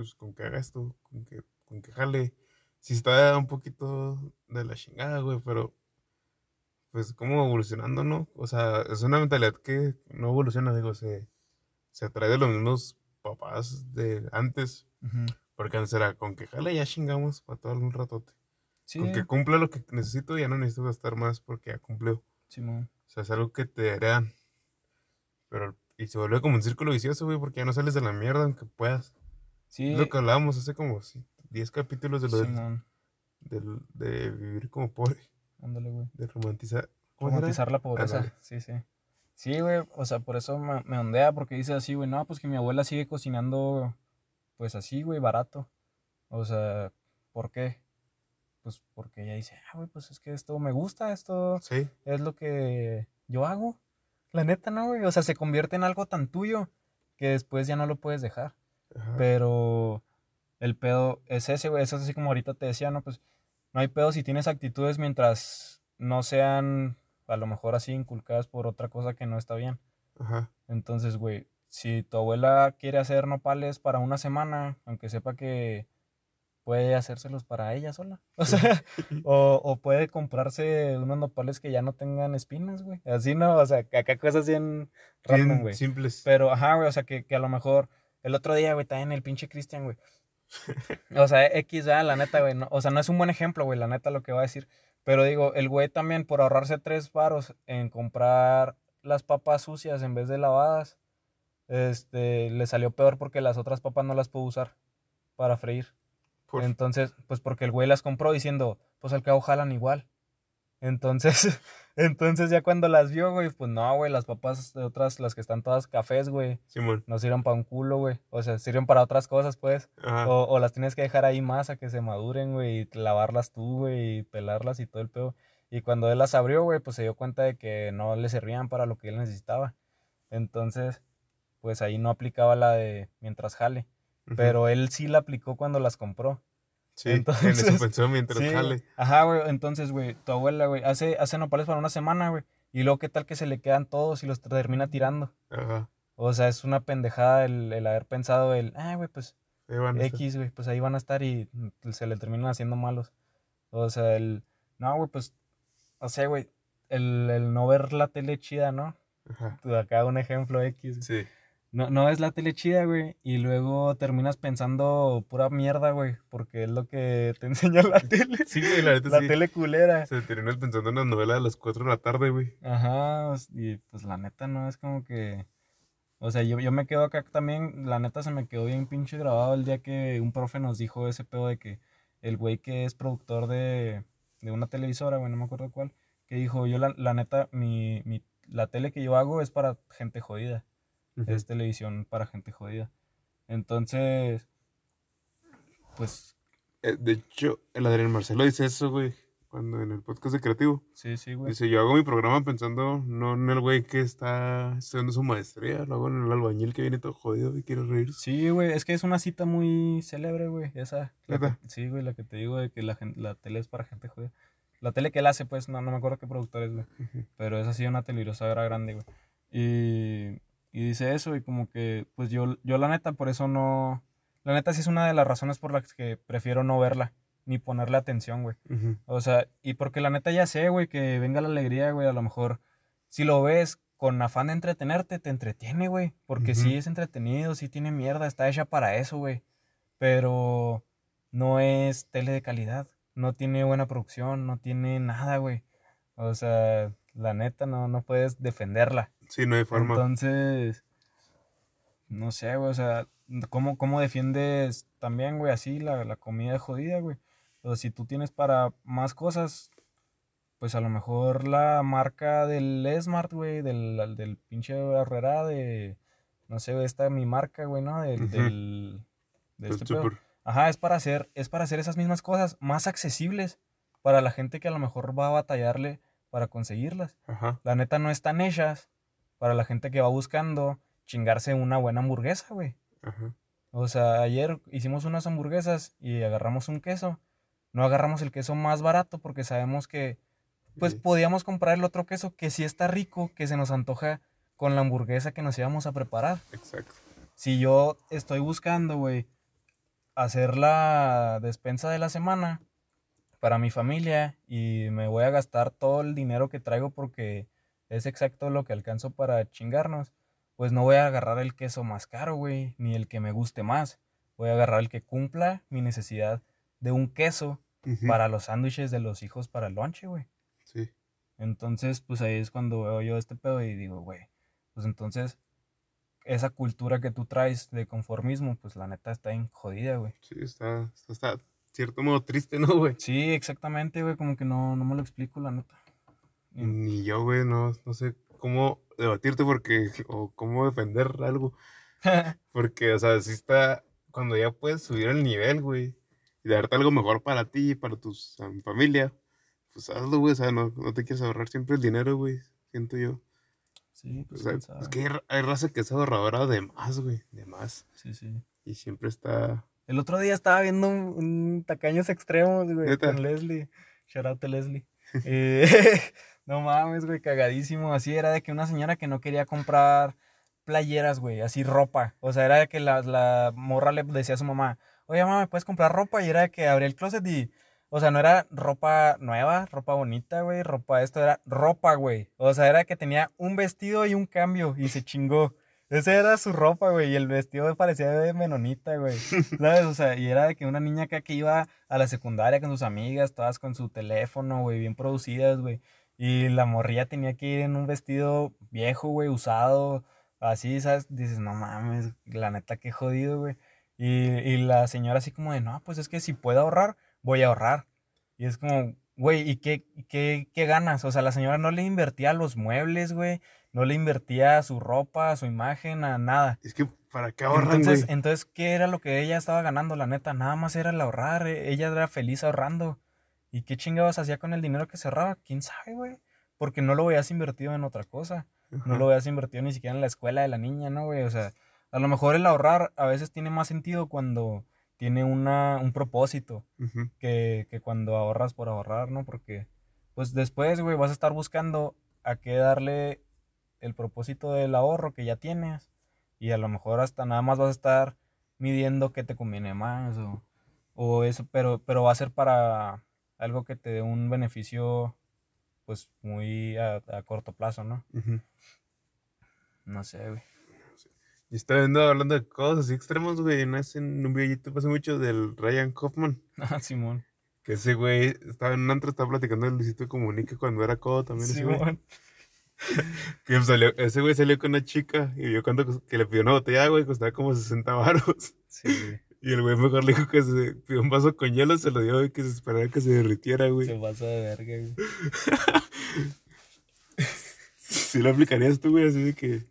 Speaker 1: pues, con que haga esto, con que, con que jale. Sí está un poquito de la chingada, güey, pero pues como evolucionando, ¿no? O sea, es una mentalidad que no evoluciona, digo, se, se trae de los mismos papás de antes,
Speaker 2: Ujú.
Speaker 1: porque antes era con que jale ya chingamos para todo un ratote.
Speaker 2: Sí,
Speaker 1: Con que cumpla lo que necesito ya no necesito gastar más porque ya cumplió.
Speaker 2: Simón.
Speaker 1: O sea, es algo que te heredan. Pero, y se vuelve como un círculo vicioso, güey, porque ya no sales de la mierda aunque puedas.
Speaker 2: Sí,
Speaker 1: lo que hablábamos hace como sí, 10 capítulos de lo del- del- de vivir como pobre,
Speaker 2: Ándale, güey.
Speaker 1: de romantizar.
Speaker 2: Romantizar la pobreza.
Speaker 1: Ándale.
Speaker 2: Sí, sí. Sí, güey. O sea, por eso me, me ondea, porque dice así, güey, no, pues que mi abuela sigue cocinando, pues así, güey, barato. O sea, ¿por qué? Pues porque ella dice, ah, güey, pues es que esto me gusta, esto
Speaker 1: Sí,
Speaker 2: es lo que yo hago. La neta, ¿no, güey? O sea, se convierte en algo tan tuyo que después ya no lo puedes dejar.
Speaker 1: Ajá,
Speaker 2: Pero el pedo es ese, güey. Eso es así como ahorita te decía, ¿no? Pues no hay pedo si tienes actitudes mientras no sean a lo mejor así inculcadas por otra cosa que no está bien.
Speaker 1: ajá.
Speaker 2: Entonces, güey, si tu abuela quiere hacer nopales para una semana, aunque sepa que puede hacérselos para ella sola. O sea, o, o puede comprarse unos nopales que ya no tengan espinas, güey. Así no, o sea, que acá cosas bien random, güey.
Speaker 1: simples.
Speaker 2: Pero, ajá, güey, o sea, que, que a lo mejor el otro día, güey, en el pinche Cristian, güey. O sea, X, la neta, güey. no- o sea, no es un buen ejemplo, güey, la neta, lo que va a decir. Pero digo, el güey también, por ahorrarse tres varos en comprar las papas sucias en vez de lavadas, este, le salió peor porque las otras papas no las pudo usar para freír.
Speaker 1: Por-
Speaker 2: Entonces, pues porque el güey las compró diciendo, pues al cabo jalan igual. Entonces, entonces ya cuando las vio, güey, pues no, güey, las papas de otras, las que están todas cafés, güey,
Speaker 1: Simón.
Speaker 2: no sirven para un culo, güey. O sea, sirven para otras cosas, pues. O las tienes que dejar ahí más a que se maduren, güey, y lavarlas tú, güey, y pelarlas y todo el pedo. Y cuando él las abrió, güey, pues se dio cuenta de que no le servían para lo que él necesitaba. Entonces, pues ahí no aplicaba la de mientras jale. Pero él sí la aplicó cuando las compró.
Speaker 1: Sí, entonces, en eso pensó mientras jale.
Speaker 2: Ajá, güey. Entonces, güey, tu abuela, güey, hace, hace nopales para una semana, güey. Y luego, ¿qué tal que se le quedan todos y los termina tirando? Ajá. O sea, es una pendejada el, el haber pensado el, ah, güey, pues X, güey, pues ahí van a estar y se le terminan haciendo malos. O sea, el, no, güey, pues, o sea, güey, el, el no ver la tele chida, ¿no? Ajá. Acá un ejemplo X. Sí. No, no es la tele chida, güey. Y luego terminas pensando pura mierda, güey. Porque es lo que te enseña la tele.
Speaker 1: Sí, güey, la
Speaker 2: La tele culera.
Speaker 1: Se terminas pensando en las novelas de las 4 de la tarde, güey.
Speaker 2: Ajá. Y pues la neta no es como que. O sea, yo, yo me quedo acá también. La neta se me quedó bien pinche grabado el día que un profe nos dijo ese pedo de que el güey que es productor de, de una televisora, güey, no me acuerdo cuál. Que dijo, yo la, la neta, mi, mi, la tele que yo hago es para gente jodida es televisión para gente jodida. Entonces, pues...
Speaker 1: Eh, de hecho, el Adrián Marcelo dice eso, güey, cuando en el podcast de Creativo.
Speaker 2: Sí, sí, güey.
Speaker 1: Dice, yo hago mi programa pensando no en el güey que está estudiando su maestría, lo hago en el albañil que viene todo jodido y quiere reír.
Speaker 2: Sí, güey, es que es una cita muy célebre, güey, esa. sí, güey, la que te digo de que la, la tele es para gente jodida. La tele que él hace, pues, no, no me acuerdo qué productor es, güey. Pero es así una televisora grande, güey. Y y dice eso y como que, pues yo, yo la neta, por eso no... La neta sí es una de las razones por las que prefiero no verla, ni ponerle atención, güey. O sea, y porque la neta ya sé, güey, que venga la alegría, güey, a lo mejor si lo ves con afán de entretenerte, te entretiene, güey. Porque sí es entretenido, sí tiene mierda, está hecha para eso, güey. Pero no es tele de calidad, no tiene buena producción, no tiene nada, güey. O sea, la neta no, no puedes defenderla.
Speaker 1: Sí, no hay forma.
Speaker 2: Entonces, no sé, güey, o sea, ¿cómo, cómo defiendes también, güey, así la, la comida jodida, güey? O sea, si tú tienes para más cosas, pues a lo mejor la marca del Smart, güey, del, del pinche Herrera, de, no sé, esta mi marca, güey, ¿no? Del, del de este Ajá, es para hacer, es para hacer esas mismas cosas más accesibles para la gente que a lo mejor va a batallarle para conseguirlas. Ajá. La neta no están hechas para la gente que va buscando chingarse una buena hamburguesa, güey. O sea, ayer hicimos unas hamburguesas y agarramos un queso. No agarramos el queso más barato porque sabemos que, pues, podíamos comprar el otro queso que sí está rico, que se nos antoja con la hamburguesa que nos íbamos a preparar. Exacto. Si yo estoy buscando, güey, hacer la despensa de la semana para mi familia y me voy a gastar todo el dinero que traigo porque es exacto lo que alcanzo para chingarnos, pues no voy a agarrar el queso más caro, güey, ni el que me guste más. Voy a agarrar el que cumpla mi necesidad de un queso para los sándwiches de los hijos para el lonche, güey. Sí. Entonces, pues ahí es cuando veo yo este pedo y digo, güey, pues entonces esa cultura que tú traes de conformismo, pues la neta está en jodida, güey.
Speaker 1: Sí, está, está, está cierto modo triste, ¿no, güey?
Speaker 2: Sí, exactamente, güey, como que no, no me lo explico, la neta.
Speaker 1: Ni yo, güey, no, no sé cómo debatirte porque, o cómo defender algo. porque, o sea, si está, cuando ya puedes subir el nivel, güey, y darte algo mejor para ti y para tu familia, pues hazlo, güey, o sea, no, no te quieres ahorrar siempre el dinero, güey, siento yo.
Speaker 2: Sí, pues.
Speaker 1: O sea, es que hay, raza que es ahorradora de más, güey, de más.
Speaker 2: Sí, sí.
Speaker 1: Y siempre está.
Speaker 2: El otro día estaba viendo un, Tacaños Extremos, güey, con Leslie. Shout out to Leslie. eh, No mames, güey, cagadísimo. Así era de que una señora que no quería comprar playeras, güey, así ropa. O sea, era de que la, la morra le decía a su mamá, oye, mamá, ¿me puedes comprar ropa? Y era de que abría el closet y, o sea, no era ropa nueva, ropa bonita, güey, ropa esto, era ropa, güey. O sea, era que tenía un vestido y un cambio y se chingó. Esa era su ropa, güey, y el vestido parecía de menonita, güey. ¿Sabes? O sea, y era de que una niña acá que iba a la secundaria con sus amigas, todas con su teléfono, güey, bien producidas, güey. Y la morrilla tenía que ir en un vestido viejo, güey, usado, así, ¿sabes? Dices, no mames, la neta, qué jodido, güey. Y, y la señora así como de, no, pues es que si puedo ahorrar, voy a ahorrar. Y es como, güey, ¿y qué, qué, qué ganas? O sea, la señora no le invertía a los muebles, güey, no le invertía a su ropa, a su imagen, a nada.
Speaker 1: Es que, ¿para qué ahorran,
Speaker 2: entonces, entonces, ¿qué era lo que ella estaba ganando, la neta? Nada más era el ahorrar, e, ella era feliz ahorrando. ¿Y qué chingados hacía con el dinero que cerraba? ¿Quién sabe, güey? Porque no lo habías invertido en otra cosa. No lo habías invertido ni siquiera en la escuela de la niña, ¿no, güey? O sea, a lo mejor el ahorrar a veces tiene más sentido cuando tiene una, un propósito que, que cuando ahorras por ahorrar, ¿no? Porque, pues después, güey, vas a estar buscando a qué darle el propósito del ahorro que ya tienes. Y a lo mejor hasta nada más vas a estar midiendo qué te conviene más o, o eso, pero, pero va a ser para algo que te dé un beneficio pues muy a, corto plazo, ¿no? No sé, güey.
Speaker 1: Yo estaba viendo, hablando de cosas así extremos, güey, no es en un videito pasa mucho del Ryan Hoffman.
Speaker 2: Ah, Simón.
Speaker 1: Que ese güey estaba en un antro, estaba platicando del Luisito Comunica cuando era codo también. Simón. que salió, ese güey salió con una chica y yo cuando que le pidió una botella, güey, costaba como 60 baros. Sí, güey. Y el güey mejor le dijo que se pidió un vaso con hielo, se lo dio y que se esperara que se derritiera, güey.
Speaker 2: Se pasa de verga, güey.
Speaker 1: Si lo aplicarías tú, güey, así de que.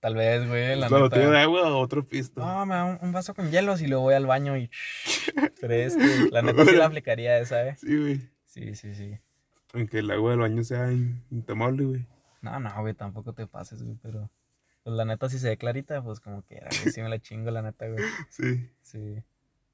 Speaker 2: Tal vez, güey,
Speaker 1: la botella de agua o otro pisto.
Speaker 2: No, me da un, vaso con hielo y luego voy al baño y. Tres, La neta sí la aplicaría esa, ¿eh?
Speaker 1: Sí, güey.
Speaker 2: Sí, sí, sí.
Speaker 1: Aunque el agua del baño sea intomable, güey.
Speaker 2: No, no, güey, tampoco te pases, güey, pero. Pues la neta, si se ve clarita, pues como que era, sí me la chingo, la neta, güey.
Speaker 1: Sí.
Speaker 2: Sí.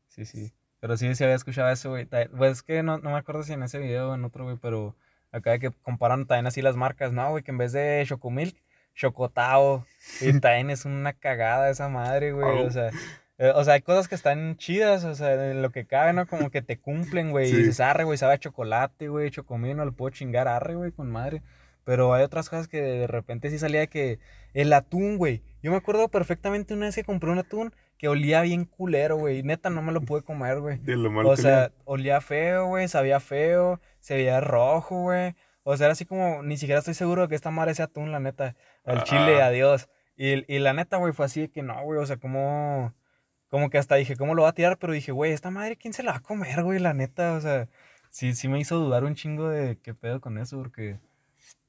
Speaker 2: Sí, sí. Pero sí, sí había escuchado eso, güey. Pues es que no, no me acuerdo si en ese video o en otro, güey, pero acá que comparan también así las marcas, ¿no, güey? Que en vez de Chocomilk, Chocotao. Y también es una cagada esa madre, güey. O sea. Eh, o sea, hay cosas que están chidas, o sea, en lo que cabe, ¿no? Como que te cumplen, güey. Y dices, arre, güey, sabe a chocolate, güey, chocomino, no lo puedo chingar, arre, güey, con madre. Pero hay otras cosas que de repente sí salía que el atún, güey. Yo me acuerdo perfectamente una vez que compré un atún que olía bien culero, güey. Neta, no me lo pude comer, güey. O sea, olía feo, güey, sabía feo, se veía rojo, güey. O sea, era así como, ni siquiera estoy seguro de que esta madre sea atún, la neta. El chile, adiós. Y, y la neta, güey, fue así de que no, güey, o sea, como... Como que hasta dije, ¿cómo lo va a tirar? Pero dije, güey, esta madre, ¿quién se la va a comer, güey? La neta, o sea, sí, sí me hizo dudar un chingo de qué pedo con eso, porque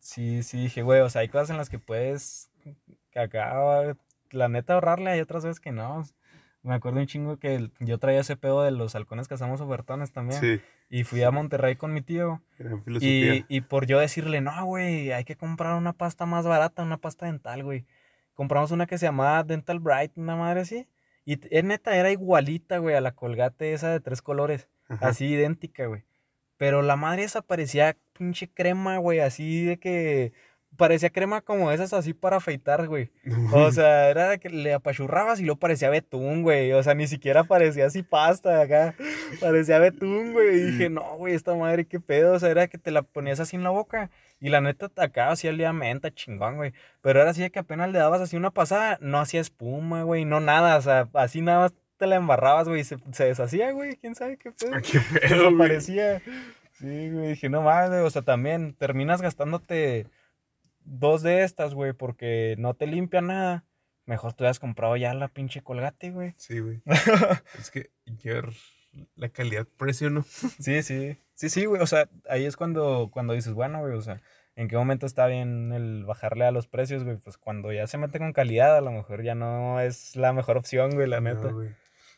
Speaker 2: sí, sí dije, güey, o sea, hay cosas en las que puedes acá, la neta, ahorrarle, hay otras veces que no. Me acuerdo un chingo que yo traía ese pedo de los halcones que hacemos ofertones también. Sí. Y fui a Monterrey con mi tío. Y, y por yo decirle, no, güey, hay que comprar una pasta más barata, una pasta dental, güey. Compramos una que se llamaba Dental Bright, una madre así. Y es neta, era igualita, güey, a la colgate esa de tres colores. Así idéntica, güey. Pero la madre esa parecía pinche crema, güey, así de que parecía crema como esas así para afeitar, güey. O sea, era que le apachurrabas y luego parecía betún, güey. O sea, ni siquiera parecía así pasta acá. Parecía betún, güey. Y dije, no, güey, esta madre, qué pedo. O sea, era que te la ponías así en la boca. Y la neta, acá hacía el día menta, chingón, güey. Pero era así de que apenas le dabas así una pasada, no hacía espuma, güey, no nada. O sea, así nada más te la embarrabas, güey, y se, se deshacía, güey. ¿Quién sabe qué pedo?
Speaker 1: ¿Qué pedo,
Speaker 2: parecía. Sí, güey, dije, no mames, o sea, también terminas gastándote dos de estas, güey, porque no te limpia nada. Mejor tú hubieras comprado ya la pinche colgate, güey.
Speaker 1: Sí, güey. es que yo la calidad-precio, ¿no?
Speaker 2: sí, sí. Sí, sí, güey. O sea, ahí es cuando, cuando dices, bueno, güey, o sea, ¿en qué momento está bien el bajarle a los precios, güey? Pues cuando ya se mete con calidad, a lo mejor ya no es la mejor opción, güey, la neta. güey.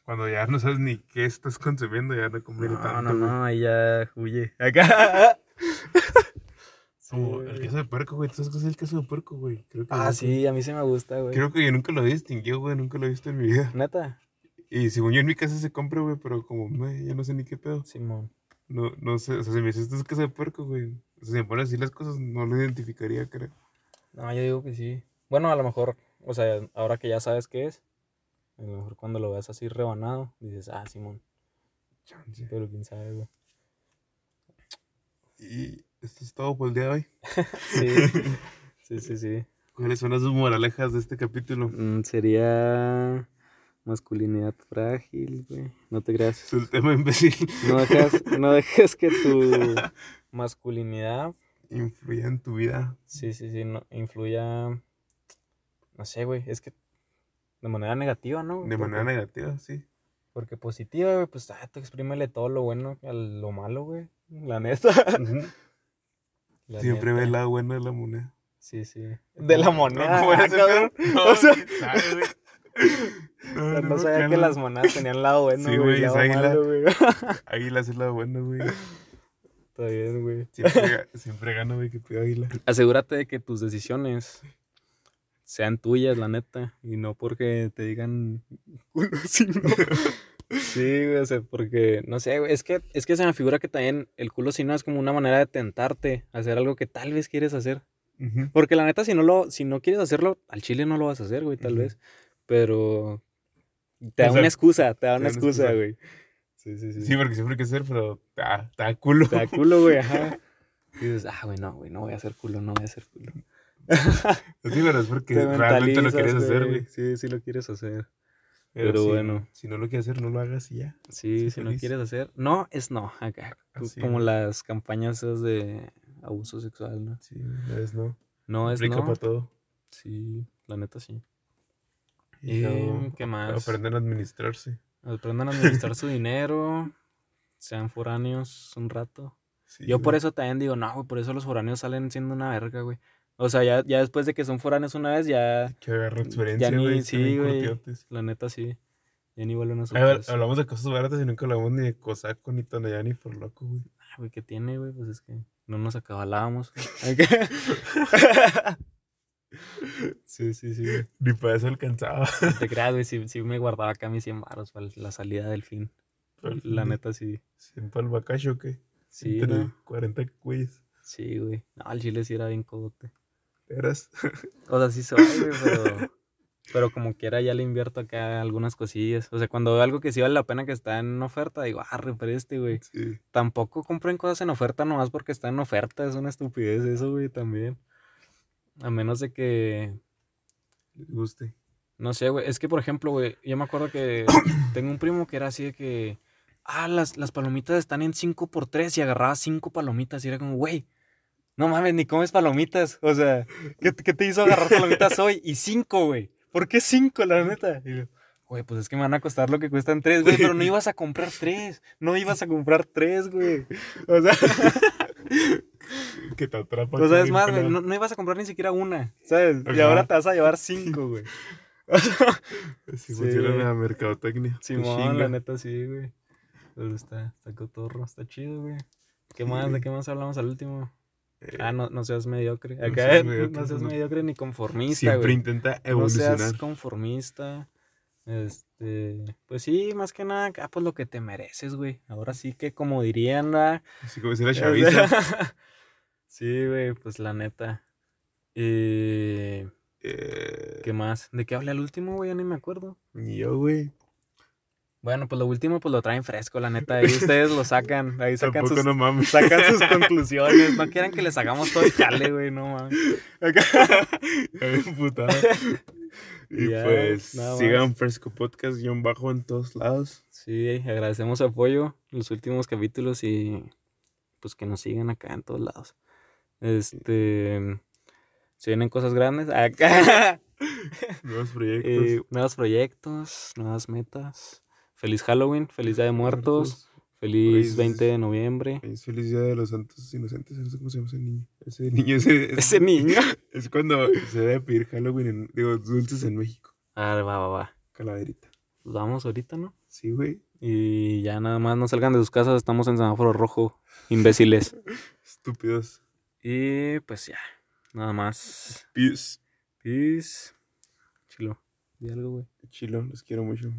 Speaker 1: Cuando ya no sabes ni qué estás consumiendo, ya no conviene
Speaker 2: no,
Speaker 1: tanto.
Speaker 2: No, no, no, ya huye. Acá.
Speaker 1: Como el queso de puerco, güey. ¿Tú sabes qué es el queso de puerco, güey?
Speaker 2: Creo que ah, sí, a mí sí me gusta, güey.
Speaker 1: Creo que yo nunca lo distinguido, güey. Nunca lo he visto en mi vida.
Speaker 2: ¿Neta?
Speaker 1: Y según yo en mi casa se compra, güey, pero como, güey, ya no sé ni qué pedo.
Speaker 2: Simón.
Speaker 1: No, no sé, o sea, si me dices esto es queso de puerco, güey. O sea, si me pones así las cosas, no lo identificaría, creo.
Speaker 2: No, yo digo que sí. Bueno, a lo mejor, o sea, ahora que ya sabes qué es, a lo mejor cuando lo veas así rebanado, dices, ah, Simón. Chance. Pero quién sabe, güey.
Speaker 1: Y esto es todo por el día de hoy.
Speaker 2: sí. sí, sí, sí.
Speaker 1: ¿Cuáles son las moralejas de este capítulo?
Speaker 2: Mm, sería masculinidad frágil, güey. No te creas.
Speaker 1: Es el tema imbécil.
Speaker 2: No dejes, no dejes que tu masculinidad
Speaker 1: influya en tu vida.
Speaker 2: Sí, sí, sí, no, influya. No sé, güey. Es que de manera negativa, ¿no?
Speaker 1: De manera negativa, sí.
Speaker 2: Porque positiva, güey, pues ah, tú exprímele todo lo bueno a lo malo, güey. La neta.
Speaker 1: Siempre ve el lado bueno de la moneda.
Speaker 2: Sí, sí. De la moneda. No, ah, no, o sea, no, no, sabía que las monedas tenían lado bueno.
Speaker 1: Sí, güey, es águila. Malo, güey. águila es el lado bueno, güey.
Speaker 2: Está bien, güey.
Speaker 1: Siempre, siempre gano, güey, que pido águila.
Speaker 2: Asegúrate de que tus decisiones sean tuyas, la neta, y no porque te digan culo, sino... Sí, güey, o sea, porque, no sé, güey, es que, es que se me figura que también el culo si no es como una manera de tentarte a hacer algo que tal vez quieres hacer. Porque la neta, si no lo, si no quieres hacerlo, al chile no lo vas a hacer, güey, tal vez. Pero te da
Speaker 1: O sea,
Speaker 2: una excusa, te da
Speaker 1: te
Speaker 2: una
Speaker 1: da
Speaker 2: excusa,
Speaker 1: excusa.
Speaker 2: güey. Sí, sí, sí.
Speaker 1: Sí, porque siempre hay que hacer, pero está, está culo.
Speaker 2: Te da culo, güey, ajá. Y dices, ah, güey, no, güey, no voy a hacer culo, no voy a hacer culo.
Speaker 1: Sí, pero es porque
Speaker 2: Te
Speaker 1: realmente lo quieres hacer, güey.
Speaker 2: Sí, sí lo quieres hacer.
Speaker 1: Pero,
Speaker 2: bueno.
Speaker 1: Si no lo quieres hacer, no lo hagas y ya.
Speaker 2: Sí, si no
Speaker 1: feliz.
Speaker 2: quieres hacer. No, es no, acá.
Speaker 1: Así,
Speaker 2: como las campañas esas de abuso sexual, ¿no?
Speaker 1: Sí, no es no.
Speaker 2: No es
Speaker 1: Aplica
Speaker 2: no.
Speaker 1: para todo.
Speaker 2: Sí, la neta sí.
Speaker 1: Y luego
Speaker 2: ¿qué más?
Speaker 1: aprenden a administrarse.
Speaker 2: Aprendan a administrar su dinero. Sean foráneos un rato.
Speaker 1: Sí,
Speaker 2: Yo por eso también digo, no, güey, por eso los foráneos salen siendo una verga, güey. O sea, ya, ya después de que son foráneos una vez, ya,
Speaker 1: Que agarra experiencia,
Speaker 2: ni-
Speaker 1: güey.
Speaker 2: sí, güey. la neta sí. Ya ni vuelven a su
Speaker 1: hablamos de cosas baratas y nunca hablamos ni de cosaco, ni tonallá, ni por loco, güey.
Speaker 2: Ah, güey, ¿qué tiene, güey? Pues es que no nos acabalábamos. sí, sí, sí. güey.
Speaker 1: Ni para eso alcanzaba.
Speaker 2: No te creas, güey, sí, sí me guardaba acá mis 100 baros para la salida del fin.
Speaker 1: Pero
Speaker 2: La
Speaker 1: fin,
Speaker 2: neta sí.
Speaker 1: ¿Siempre al bacacho o qué?
Speaker 2: Sí,
Speaker 1: Entre
Speaker 2: ¿no?
Speaker 1: 40 güeyes.
Speaker 2: Sí, güey. No, el chile sí era bien codote.
Speaker 1: Eras.
Speaker 2: O sea, sí soy, güey, pero... Pero como quiera ya le invierto acá algunas cosillas. O sea, cuando veo algo que sí vale la pena que está en oferta, digo, ah, pero este, güey.
Speaker 1: Sí.
Speaker 2: Tampoco compren cosas en oferta nomás porque está en oferta. Es una estupidez eso, güey, también. A menos de que
Speaker 1: Les guste.
Speaker 2: No sé, güey. Es que, por ejemplo, güey, yo me acuerdo que tengo un primo que era así de que. Ah, las, las palomitas están en 5 por 3 y agarraba 5 palomitas y era como, güey, no mames, ni comes palomitas. O sea, ¿qué, qué te hizo agarrar palomitas hoy? Y 5, güey. ¿Por qué 5, la neta? Y yo, Güey, pues es que me van a costar lo que cuestan 3, güey, pero no ibas a comprar 3. No ibas a comprar 3, güey. O sea,
Speaker 1: Que te atrapa.
Speaker 2: o sea, es más, güey, no, no ibas a comprar ni siquiera una, ¿sabes? Y ahora te vas a llevar 5, güey.
Speaker 1: Así
Speaker 2: Sí.
Speaker 1: funciona la mercadotecnia. Te
Speaker 2: Simón, la neta sí, güey. Pero está, está cotorro, está chido, güey. ¿Qué más? ¿De qué más hablamos al último?
Speaker 1: Eh,
Speaker 2: Ah, no, no seas mediocre.
Speaker 1: no
Speaker 2: Acá,
Speaker 1: seas
Speaker 2: no
Speaker 1: mediocre,
Speaker 2: seas mediocre ni conformista,
Speaker 1: Siempre intenta
Speaker 2: No seas
Speaker 1: evolucionar.
Speaker 2: conformista. Este, pues sí, más que nada, acá pues lo que te mereces, güey. Ahora sí que como dirían, ¿verdad?
Speaker 1: Así como decía la chaviza.
Speaker 2: sí, güey, pues la neta. Eh,
Speaker 1: eh,
Speaker 2: ¿Qué más? ¿De qué hablé al último, güey? Ya ni me acuerdo.
Speaker 1: Ni yo, güey.
Speaker 2: Bueno, pues lo último, pues lo traen fresco, la neta. Ahí ustedes lo sacan. Ahí sacan sus,
Speaker 1: no mames.
Speaker 2: sacan sus conclusiones. No quieran que les hagamos todo el jale, güey, no mames.
Speaker 1: Y pues sigan Fresco Podcast guion bajo en todos lados.
Speaker 2: Sí, agradecemos su apoyo en los últimos capítulos y pues que nos sigan acá en todos lados. Este, se vienen cosas grandes. Acá.
Speaker 1: Nuevos proyectos.
Speaker 2: Eh, nuevos proyectos, nuevas metas. Feliz Halloween, feliz Día de Muertos, feliz
Speaker 1: Feliz-
Speaker 2: 20 de noviembre.
Speaker 1: Es feliz día de los santos inocentes. No sé cómo se llama ese niño. Ese niño ese, es-
Speaker 2: Ese niño.
Speaker 1: Es cuando se debe pedir Halloween, en, digo, dulces en México.
Speaker 2: Ah, va, va, va.
Speaker 1: Calaverita.
Speaker 2: Pues vamos ahorita, ¿no?
Speaker 1: Sí, güey.
Speaker 2: Y ya nada más no salgan de sus casas, estamos en semáforo rojo, imbéciles.
Speaker 1: Estúpidos.
Speaker 2: y pues ya, nada más.
Speaker 1: Peace.
Speaker 2: Peace. Chilo. Di algo, güey.
Speaker 1: Chilo, los quiero mucho.